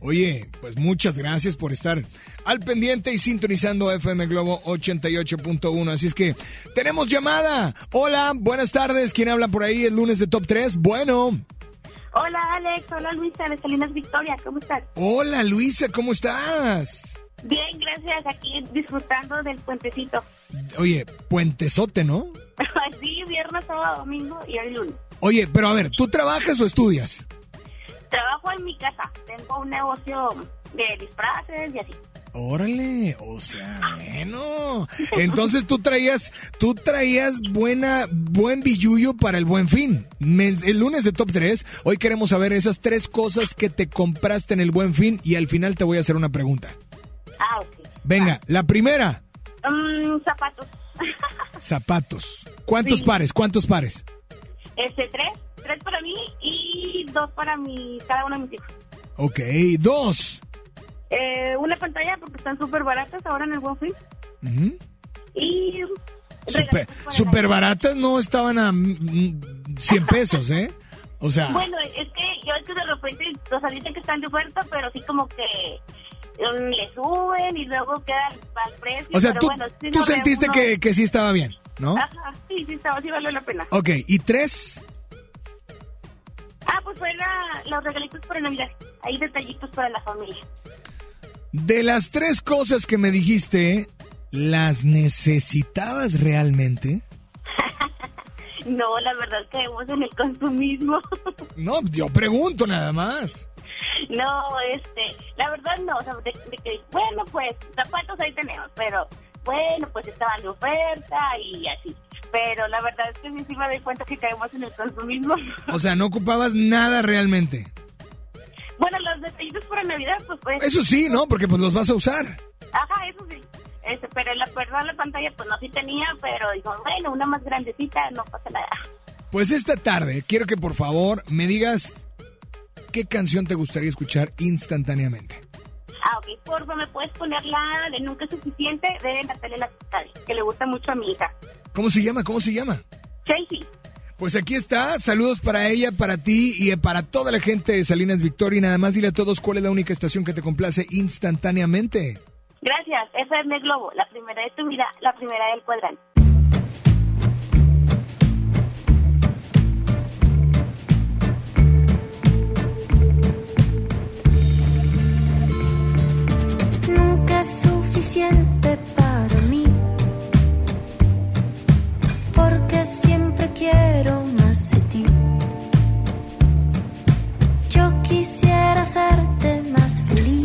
Oye, pues muchas gracias por estar al pendiente y sintonizando FM Globo 88.1. Así es que tenemos llamada. Hola, buenas tardes. ¿Quién habla por ahí el lunes de Top 3? Bueno. Hola Alex, hola Luisa de Salinas Victoria, ¿cómo estás? Hola Luisa, ¿cómo estás? Bien, gracias, aquí disfrutando del puentecito. Oye, puentesote, ¿no? *laughs* sí, viernes, sábado, domingo y hoy lunes. Oye, pero a ver, ¿tú trabajas o estudias? Trabajo en mi casa, tengo un negocio de disfraces y así. Órale, o sea, bueno. Entonces tú traías, tú traías buena, buen billuyo para el buen fin. El lunes de Top 3, hoy queremos saber esas tres cosas que te compraste en el buen fin y al final te voy a hacer una pregunta. Ah, ok. Venga, la primera, Mm, zapatos. *laughs* zapatos. ¿Cuántos Sí. pares? ¿Cuántos pares? Este, tres, tres para mí y dos para mi, cada uno de mis hijos. Ok, dos. Eh, una pantalla porque están súper baratas ahora en el Fin. Ujú. Y Super, super baratas no estaban a mm, 100 pesos, ¿eh? O sea, Bueno, es que yo es que de repente, o sea, dicen que están de oferta, pero sí como que um, le suben y luego quedan al precio. o sea, tú, bueno, sí tú sentiste uno- que, que sí estaba bien, ¿no? Ajá, sí, sí, estaba, sí valió la pena. Ok, ¿y tres? Ah, pues fue la- los regalitos para Navidad. Hay detallitos para la familia. De las tres cosas que me dijiste, ¿las necesitabas realmente? *laughs* No, la verdad caemos en el consumismo. *laughs* No, yo pregunto nada más. *laughs* no, este, la verdad no, o sea, de, de que, bueno, pues, zapatos ahí tenemos, pero, bueno, pues estaban de oferta y así. Pero la verdad es que sí, sí me doy cuenta que caemos en el consumismo. *laughs* O sea, no ocupabas nada realmente. Bueno, los detallitos para Navidad, pues, pues. Eso sí, ¿no? Porque pues los vas a usar. Ajá, eso sí. Este, pero la verdad la pantalla pues no sí tenía, pero dijo, bueno, una más grandecita, no pasa nada. Pues esta tarde quiero que por favor me digas qué canción te gustaría escuchar instantáneamente. Ah, ok, porfa, ¿me puedes poner la de Nunca es Suficiente de Natalia Lafourcade, que le gusta mucho a mi hija? ¿Cómo se llama? ¿Cómo se llama? Chelsea. Pues aquí está, saludos para ella, para ti y para toda la gente de Salinas Victoria. Y nada más dile a todos cuál es la única estación que te complace instantáneamente. Gracias, FM Globo, la primera de tu vida, la primera del cuadrante. Es suficiente para mí, porque siempre quiero más de ti. Yo quisiera hacerte más feliz.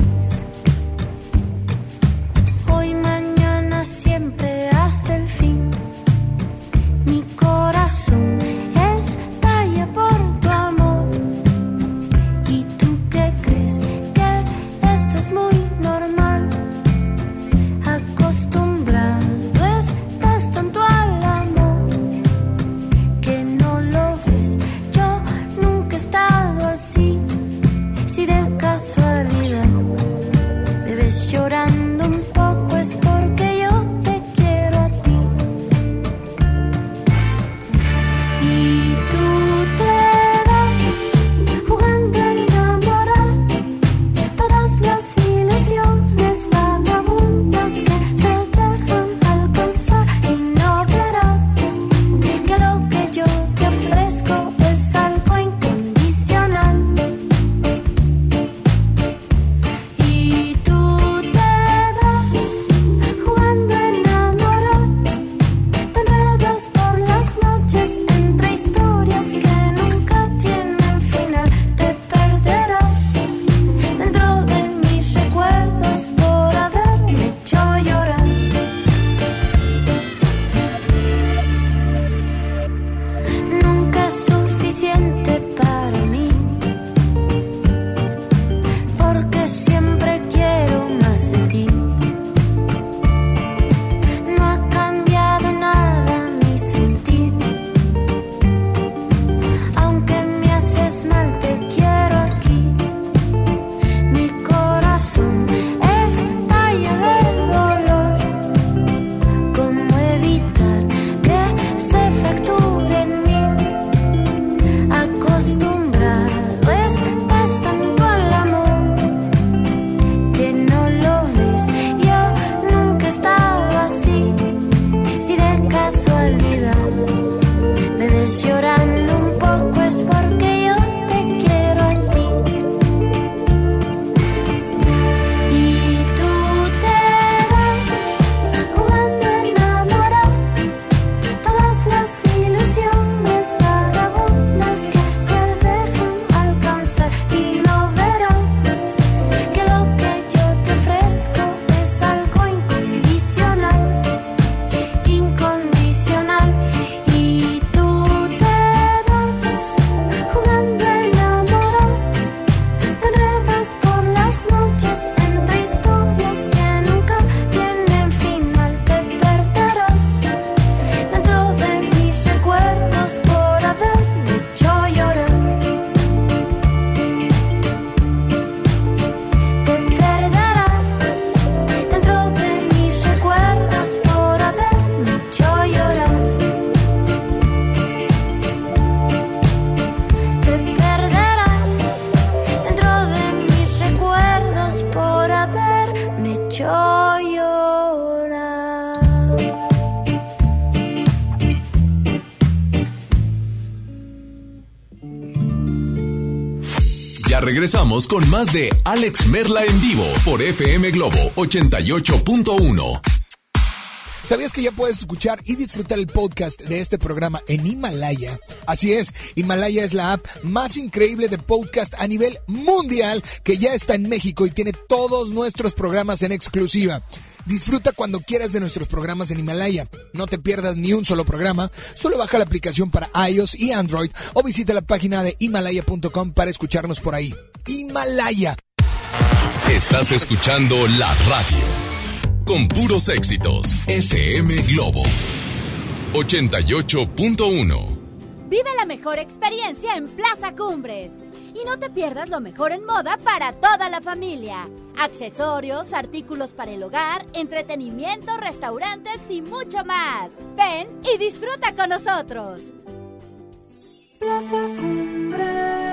Regresamos con más de Alex Merla en vivo por FM Globo 88.1. ¿Sabías que ya puedes escuchar y disfrutar el podcast de este programa en Himalaya? Así es, Himalaya es la app más increíble de podcast a nivel mundial que ya está en México y tiene todos nuestros programas en exclusiva. Disfruta cuando quieras de nuestros programas en Himalaya. No te pierdas ni un solo programa. Solo baja la aplicación para iOS y Android o visita la página de himalaya.com para escucharnos por ahí. Himalaya. Estás escuchando la radio. Con puros éxitos. FM Globo. 88.1. Vive la mejor experiencia en Plaza Cumbres. Y no te pierdas lo mejor en moda para toda la familia. Accesorios, artículos para el hogar, entretenimiento, restaurantes y mucho más. Ven y disfruta con nosotros. Plaza Cumbres.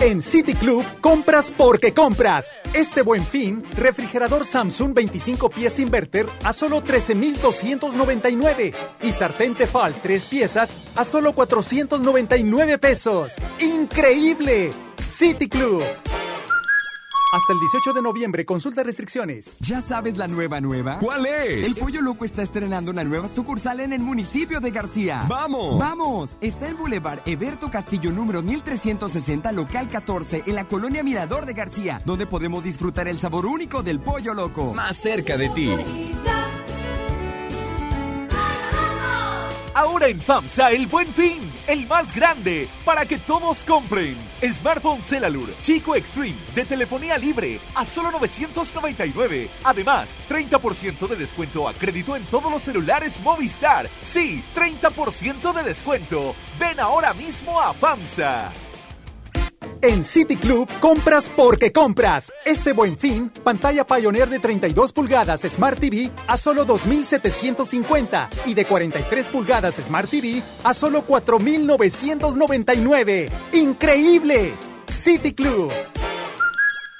En City Club compras porque compras. Este buen fin, refrigerador Samsung 25 pies inverter a solo 13,299 y sartén Tefal 3 piezas a solo 499 pesos. ¡Increíble! City Club. Hasta el 18 de noviembre, consulta restricciones. ¿Ya sabes la nueva nueva? ¿Cuál es? El Pollo Loco está estrenando una nueva sucursal en el municipio de García. ¡Vamos! ¡Vamos! Está en Boulevard Eberto Castillo número 1360, local 14, en la colonia Mirador de García, donde podemos disfrutar el sabor único del Pollo Loco. Más cerca de ti. Ahora en FAMSA el buen fin, el más grande, para que todos compren. Smartphone Celalur Chico Extreme de telefonía libre a solo 999. Además, 30% de descuento a crédito en todos los celulares Movistar. Sí, 30% de descuento. Ven ahora mismo a FAMSA. En City Club compras porque compras. Este buen fin, pantalla Pioneer de 32 pulgadas Smart TV a solo 2,750 y de 43 pulgadas Smart TV a solo 4,999. ¡Increíble! City Club.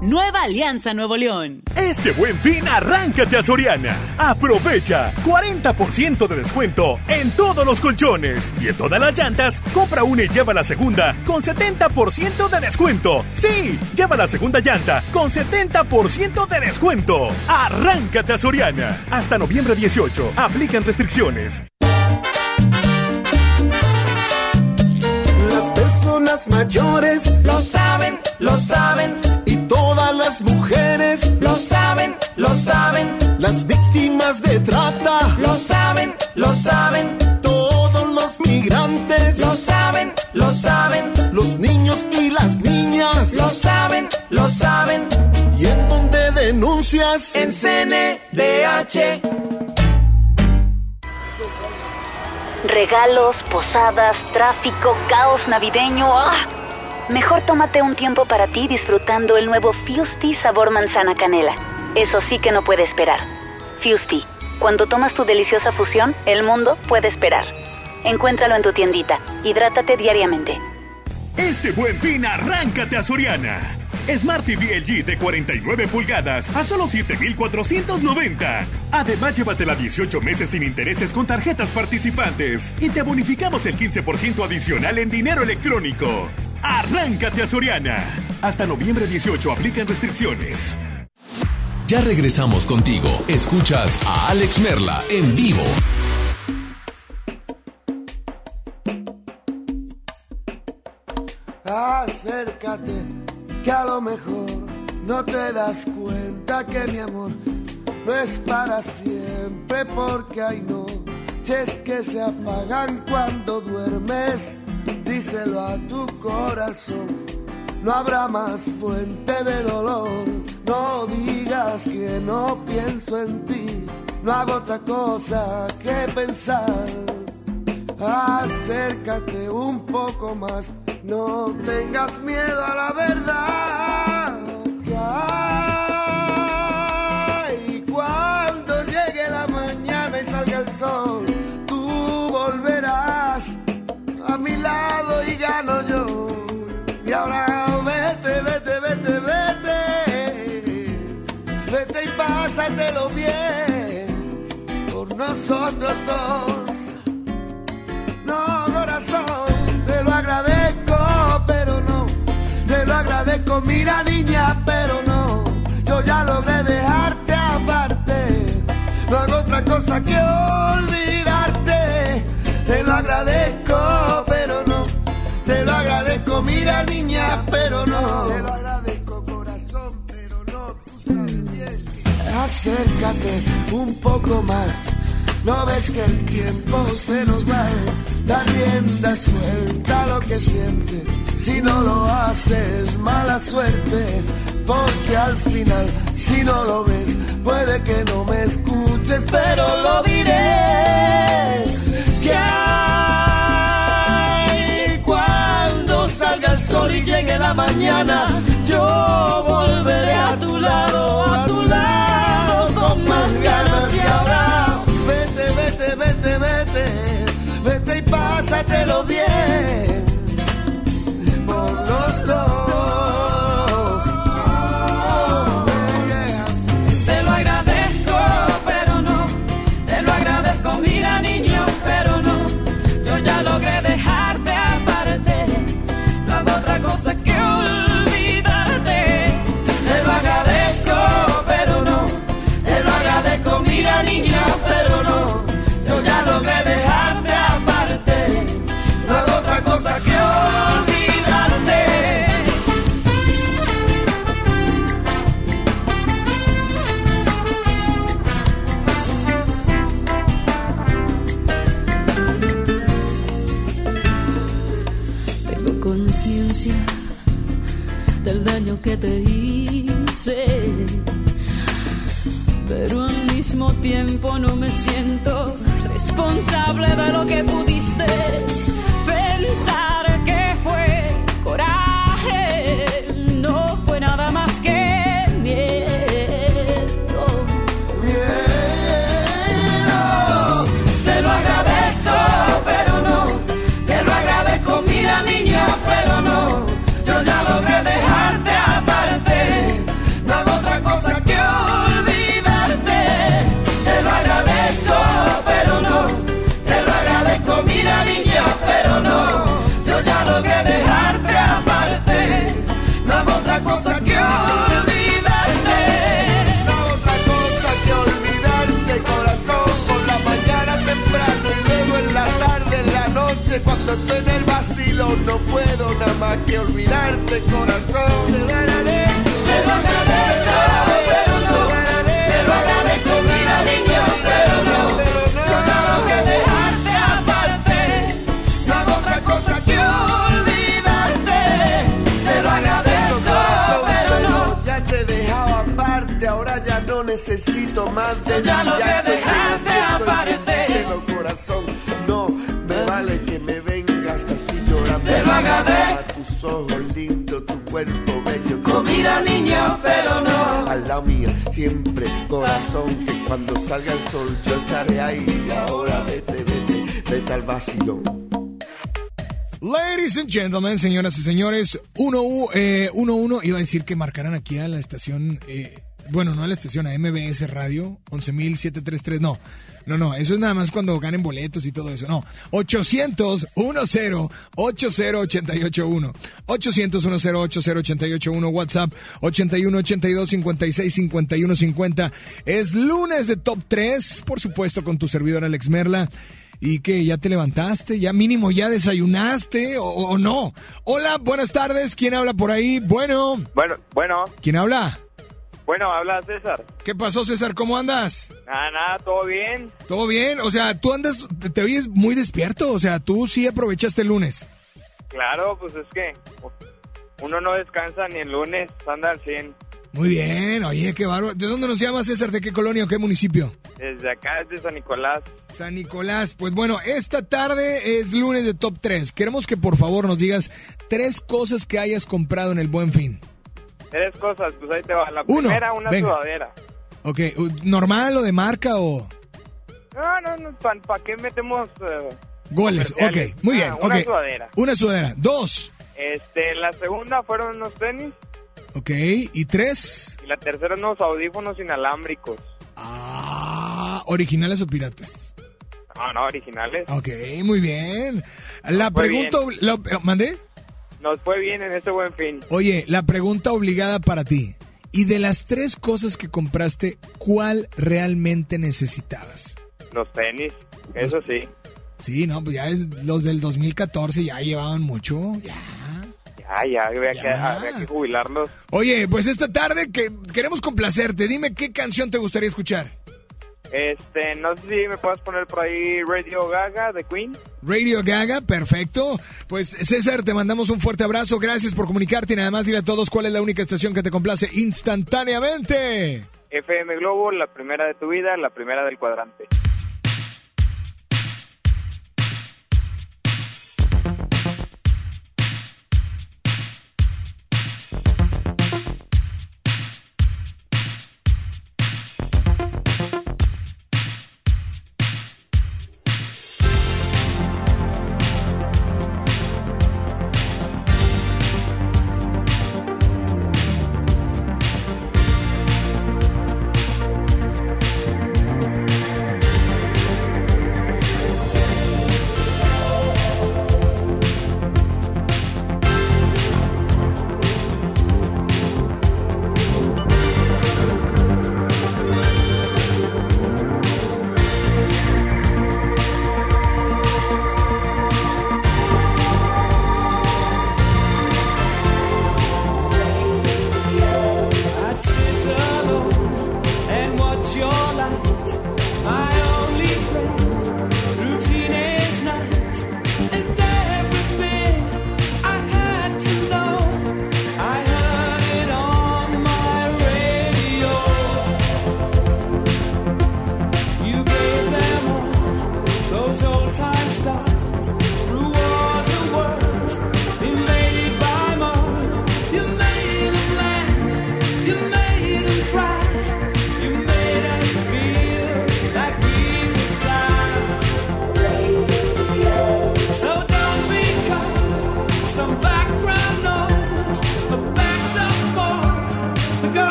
Nueva Alianza Nuevo León. Este buen fin, arráncate a Soriana. Aprovecha 40% de descuento en todos los colchones y en todas las llantas. Compra una y lleva la segunda con 70% de descuento. Sí, lleva la segunda llanta con 70% de descuento. Arráncate a Soriana. Hasta noviembre 18. Aplican restricciones. Las personas mayores lo saben, lo saben. Las mujeres lo saben, lo saben. Las víctimas de trata lo saben, lo saben. Todos los migrantes lo saben, lo saben. Los niños y las niñas lo saben, lo saben. ¿Y en dónde denuncias? En CNDH. Regalos, posadas, tráfico, caos navideño. ¡Ah! Mejor tómate un tiempo para ti disfrutando el nuevo Fusti sabor manzana canela. Eso sí que no puede esperar. Fusti, cuando tomas tu deliciosa fusión, el mundo puede esperar. Encuéntralo en tu tiendita. Hidrátate diariamente. Este buen fin, arráncate a Soriana. Smart TV LG de 49 pulgadas a solo 7,490. Además, llévatela 18 meses sin intereses con tarjetas participantes y te bonificamos el 15% adicional en dinero electrónico. Arráncate a Soriana. Hasta noviembre 18 aplican restricciones. Ya regresamos contigo. Escuchas a Alex Merla en vivo. Acércate, que a lo mejor no te das cuenta que mi amor no es para siempre porque hay noches que se apagan cuando duermes. Díselo a tu corazón, no habrá más fuente de dolor. No digas que no pienso en ti, no hago otra cosa que pensar. Acércate un poco más, no tengas miedo a la verdad. Bien por nosotros dos. No, corazón, te lo agradezco, pero no, te lo mira niña, pero no, yo ya logré dejarte aparte. No hago otra cosa que olvidarte. Te lo agradezco, pero no. Te lo agradezco, mira niña, pero no. Acércate un poco más. No ves que el tiempo se nos va. Da rienda suelta lo que sientes. Si no lo haces, mala suerte. Porque al final, si no lo ves, puede que no me escuches, pero lo diré. Que hay cuando salga el sol y llegue la mañana, yo volveré a tu lado, pásatelo bien. Te hice, pero al mismo tiempo no me siento responsable de lo que pudiste pensar no puedo nada más que olvidarte, corazón. Te lo agradezco, te lo agradezco, pero no. Te lo agradezco, mira niño, pero no. Yo ya logré dejarte aparte. No hago otra cosa que olvidarte. Te lo agradezco, pero no. Ya te he dejado aparte, ahora ya no necesito más de Yo ya ti, logré te cuerpo bello. Mira, niña, pero no. Al lado mío, siempre, corazón, que cuando salga el sol yo estaré ahí. Ahora vete, vete, vete al vacilón. Ladies and gentlemen, señoras y señores, 1 eh, 1 iba a decir que marcaran aquí a la estación, eh, bueno, no a la estación, a MBS Radio, 11733, no, no, no, eso es nada más cuando ganen boletos y todo eso, no, 800 10 80881 800 10 80881 WhatsApp 81 82 56 51 50 es lunes de Top 3, por supuesto con tu servidor Alex Merla. ¿Y que ¿Ya te levantaste? ¿Ya mínimo ya desayunaste o, o no? Hola, buenas tardes. ¿Quién habla por ahí? Bueno. Bueno, bueno, ¿Quién habla? Bueno, habla César. ¿Qué pasó, César? ¿Cómo andas? Nada, nada, todo bien. ¿Todo bien? O sea, tú andas, te, te oyes muy despierto. O sea, tú sí aprovechaste el lunes. Claro, pues es que uno no descansa ni el lunes, anda al 100. Muy bien, oye, qué bárbaro. ¿De dónde nos llamas, César? ¿De qué colonia o qué municipio? Desde acá, desde San Nicolás. San Nicolás. Pues bueno, esta tarde es lunes de Top 3. Queremos que por favor nos digas tres cosas que hayas comprado en el Buen Fin. Tres cosas, pues ahí te va. La Uno, primera, una venga. sudadera. Ok, ¿normal o de marca o...? No, no, no, ¿para qué metemos eh, Goles, ok, muy bien. Ah, una ok. sudadera. Una sudadera. Dos, Este, la segunda fueron unos tenis ok. Y tres, y la tercera unos audífonos inalámbricos. ah, originales o piratas. No, no, originales. Ok, muy bien. La Muy pregunta... la- ¿Mandé? Nos fue bien en este buen fin. Oye, la pregunta obligada para ti. Y de las tres cosas que compraste, ¿cuál realmente necesitabas? Los tenis, eso sí. Sí, no, pues ya es, los del 2014 ya llevaban mucho, ya. Ya, ya, había, Que, había que jubilarlos. Oye, pues esta tarde que queremos complacerte. Dime qué canción te gustaría escuchar. Este, no sé si me puedes poner por ahí Radio Gaga de Queen. Radio Gaga, perfecto. Pues César, te mandamos un fuerte abrazo. Gracias por comunicarte y nada más dile a todos cuál es la única estación que te complace instantáneamente. FM Globo, la primera de tu vida, la primera del cuadrante.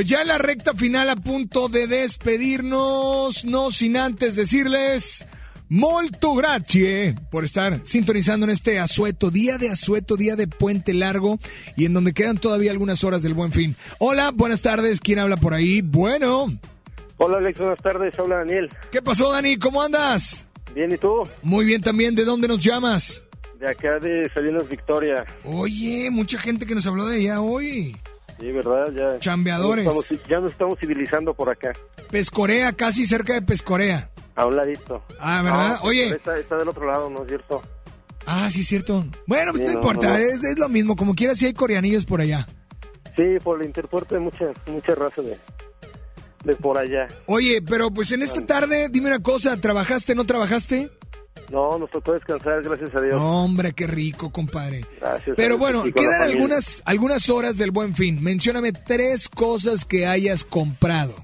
Pues ya en la recta final a punto de despedirnos, no sin antes decirles molto grazie por estar sintonizando en este asueto, día de asueto, día de puente largo y en donde quedan todavía algunas horas del buen fin. Hola, buenas tardes, ¿quién habla por ahí? Bueno. Hola Alex, buenas tardes, habla Daniel. ¿Qué pasó Dani? ¿Cómo andas? Bien, ¿y tú? Muy bien también, ¿de dónde nos llamas? De acá de Salinas Victoria. Oye, mucha gente que nos habló de allá hoy. Sí, ¿verdad? Ya. Chambeadores. Ya nos estamos, ya nos estamos civilizando por acá. Pescorea, casi cerca de Pescorea. A un ladito. Ah, ¿verdad? No, Oye. Está, está del otro lado, ¿no es cierto? Ah, sí, es cierto. Bueno, Sí, no, no, importa, no. Es, es lo mismo. Como quiera, si hay coreanillos por allá. Sí, por el interpuerto hay mucha, mucha raza de, de por allá. Oye, pero pues en esta tarde, dime una cosa, ¿trabajaste, no trabajaste? No, nos tocó descansar, gracias a Dios. Hombre, qué rico, compadre. Gracias. Pero bueno, quedan algunas, algunas horas del buen fin. Mencióname tres cosas que hayas comprado.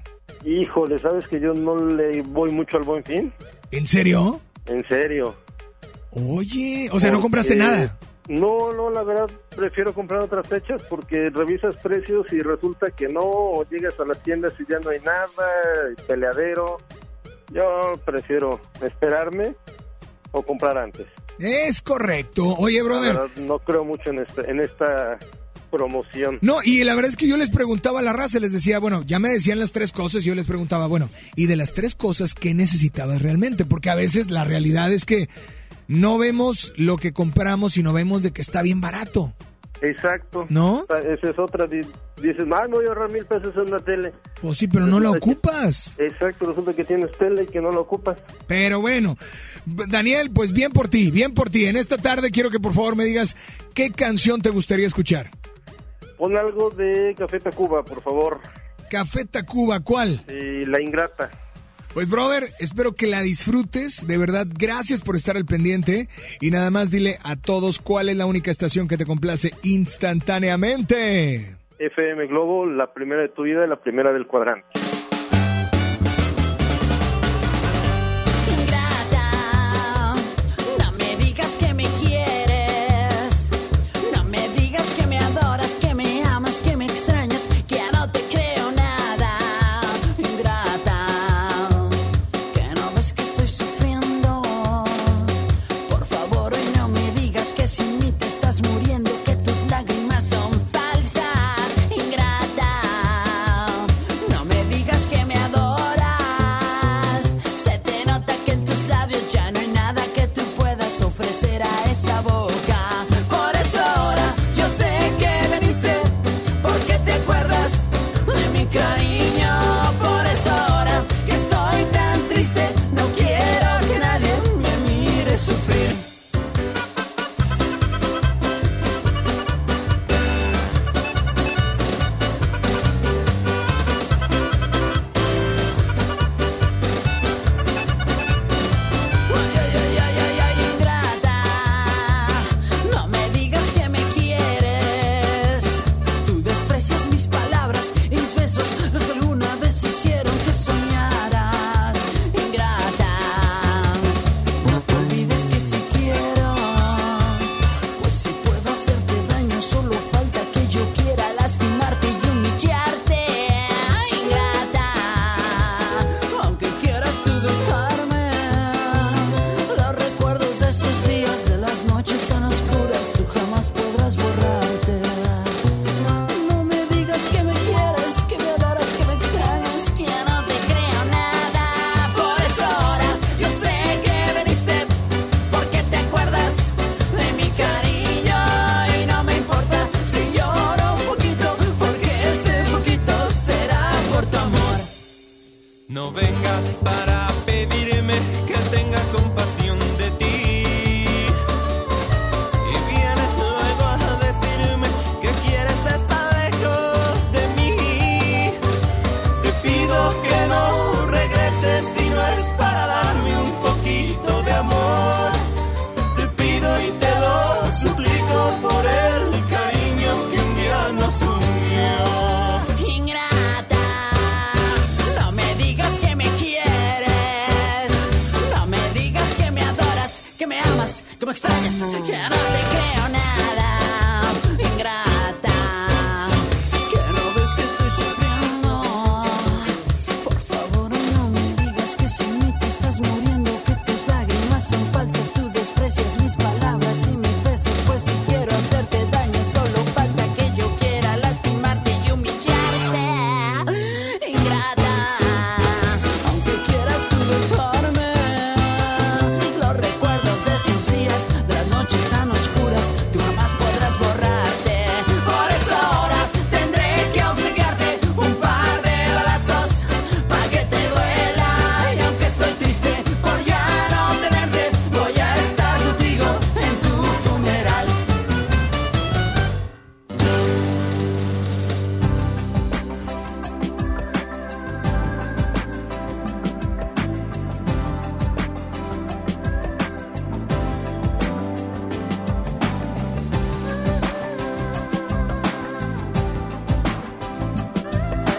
Híjole, ¿sabes que yo no le voy mucho al buen fin? ¿En serio? En serio. Oye, o sea, no compraste nada. No, no, la verdad prefiero comprar otras fechas porque revisas precios y resulta que no, o llegas a las tiendas y ya no hay nada, peleadero. Yo prefiero esperarme o comprar antes. Es correcto. Oye, La brother. verdad, no creo mucho en esta, en esta promoción. No, y la verdad es que yo les preguntaba a la raza, les decía, bueno, ya me decían las tres cosas, y yo les preguntaba, bueno, y de las tres cosas, ¿qué necesitabas realmente? Porque a veces la realidad es que no vemos lo que compramos y no vemos de que está bien barato. Exacto. ¿No? Esa es otra. di- Dices, ah, voy a ahorrar mil pesos en una tele. Pues sí, pero no la que- ocupas. Exacto, resulta que tienes tele y que no la ocupas. Pero bueno, Daniel, pues bien por ti, bien por ti. En esta tarde quiero que por favor me digas qué canción te gustaría escuchar. Pon algo de Café Tacuba, por favor. Café Tacuba, ¿cuál? La Ingrata. Pues brother, espero que la disfrutes, de verdad, gracias por estar al pendiente y nada más dile a todos cuál es la única estación que te complace instantáneamente. FM Globo, la primera de tu vida y la primera del cuadrante.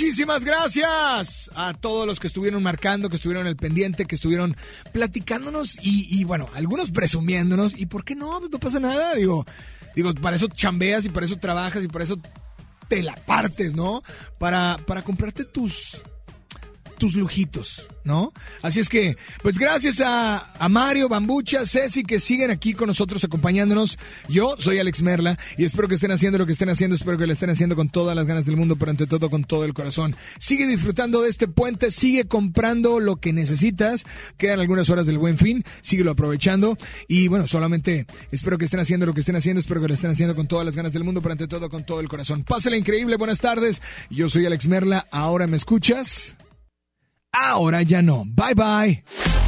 Muchísimas gracias a todos los que estuvieron marcando, que estuvieron el pendiente, que estuvieron platicándonos y, y bueno, algunos presumiéndonos. ¿Y por qué no? Pues no pasa nada. Digo, digo, para eso chambeas y para eso trabajas y para eso te la partes, ¿no? Para, para comprarte tus tus lujitos, ¿no? Así es que, pues gracias a, a Mario, Bambucha, Ceci, que siguen aquí con nosotros acompañándonos. Yo soy Alex Merla y espero que estén haciendo lo que estén haciendo, espero que lo estén haciendo con todas las ganas del mundo, pero ante todo con todo el corazón. Sigue disfrutando de este puente, sigue comprando lo que necesitas. Quedan algunas horas del buen fin, síguelo aprovechando y bueno, solamente espero que estén haciendo lo que estén haciendo, espero que lo estén haciendo con todas las ganas del mundo, pero ante todo con todo el corazón. Pásala increíble, buenas tardes. Yo soy Alex Merla, ahora me escuchas. Ahora ya no. Bye bye.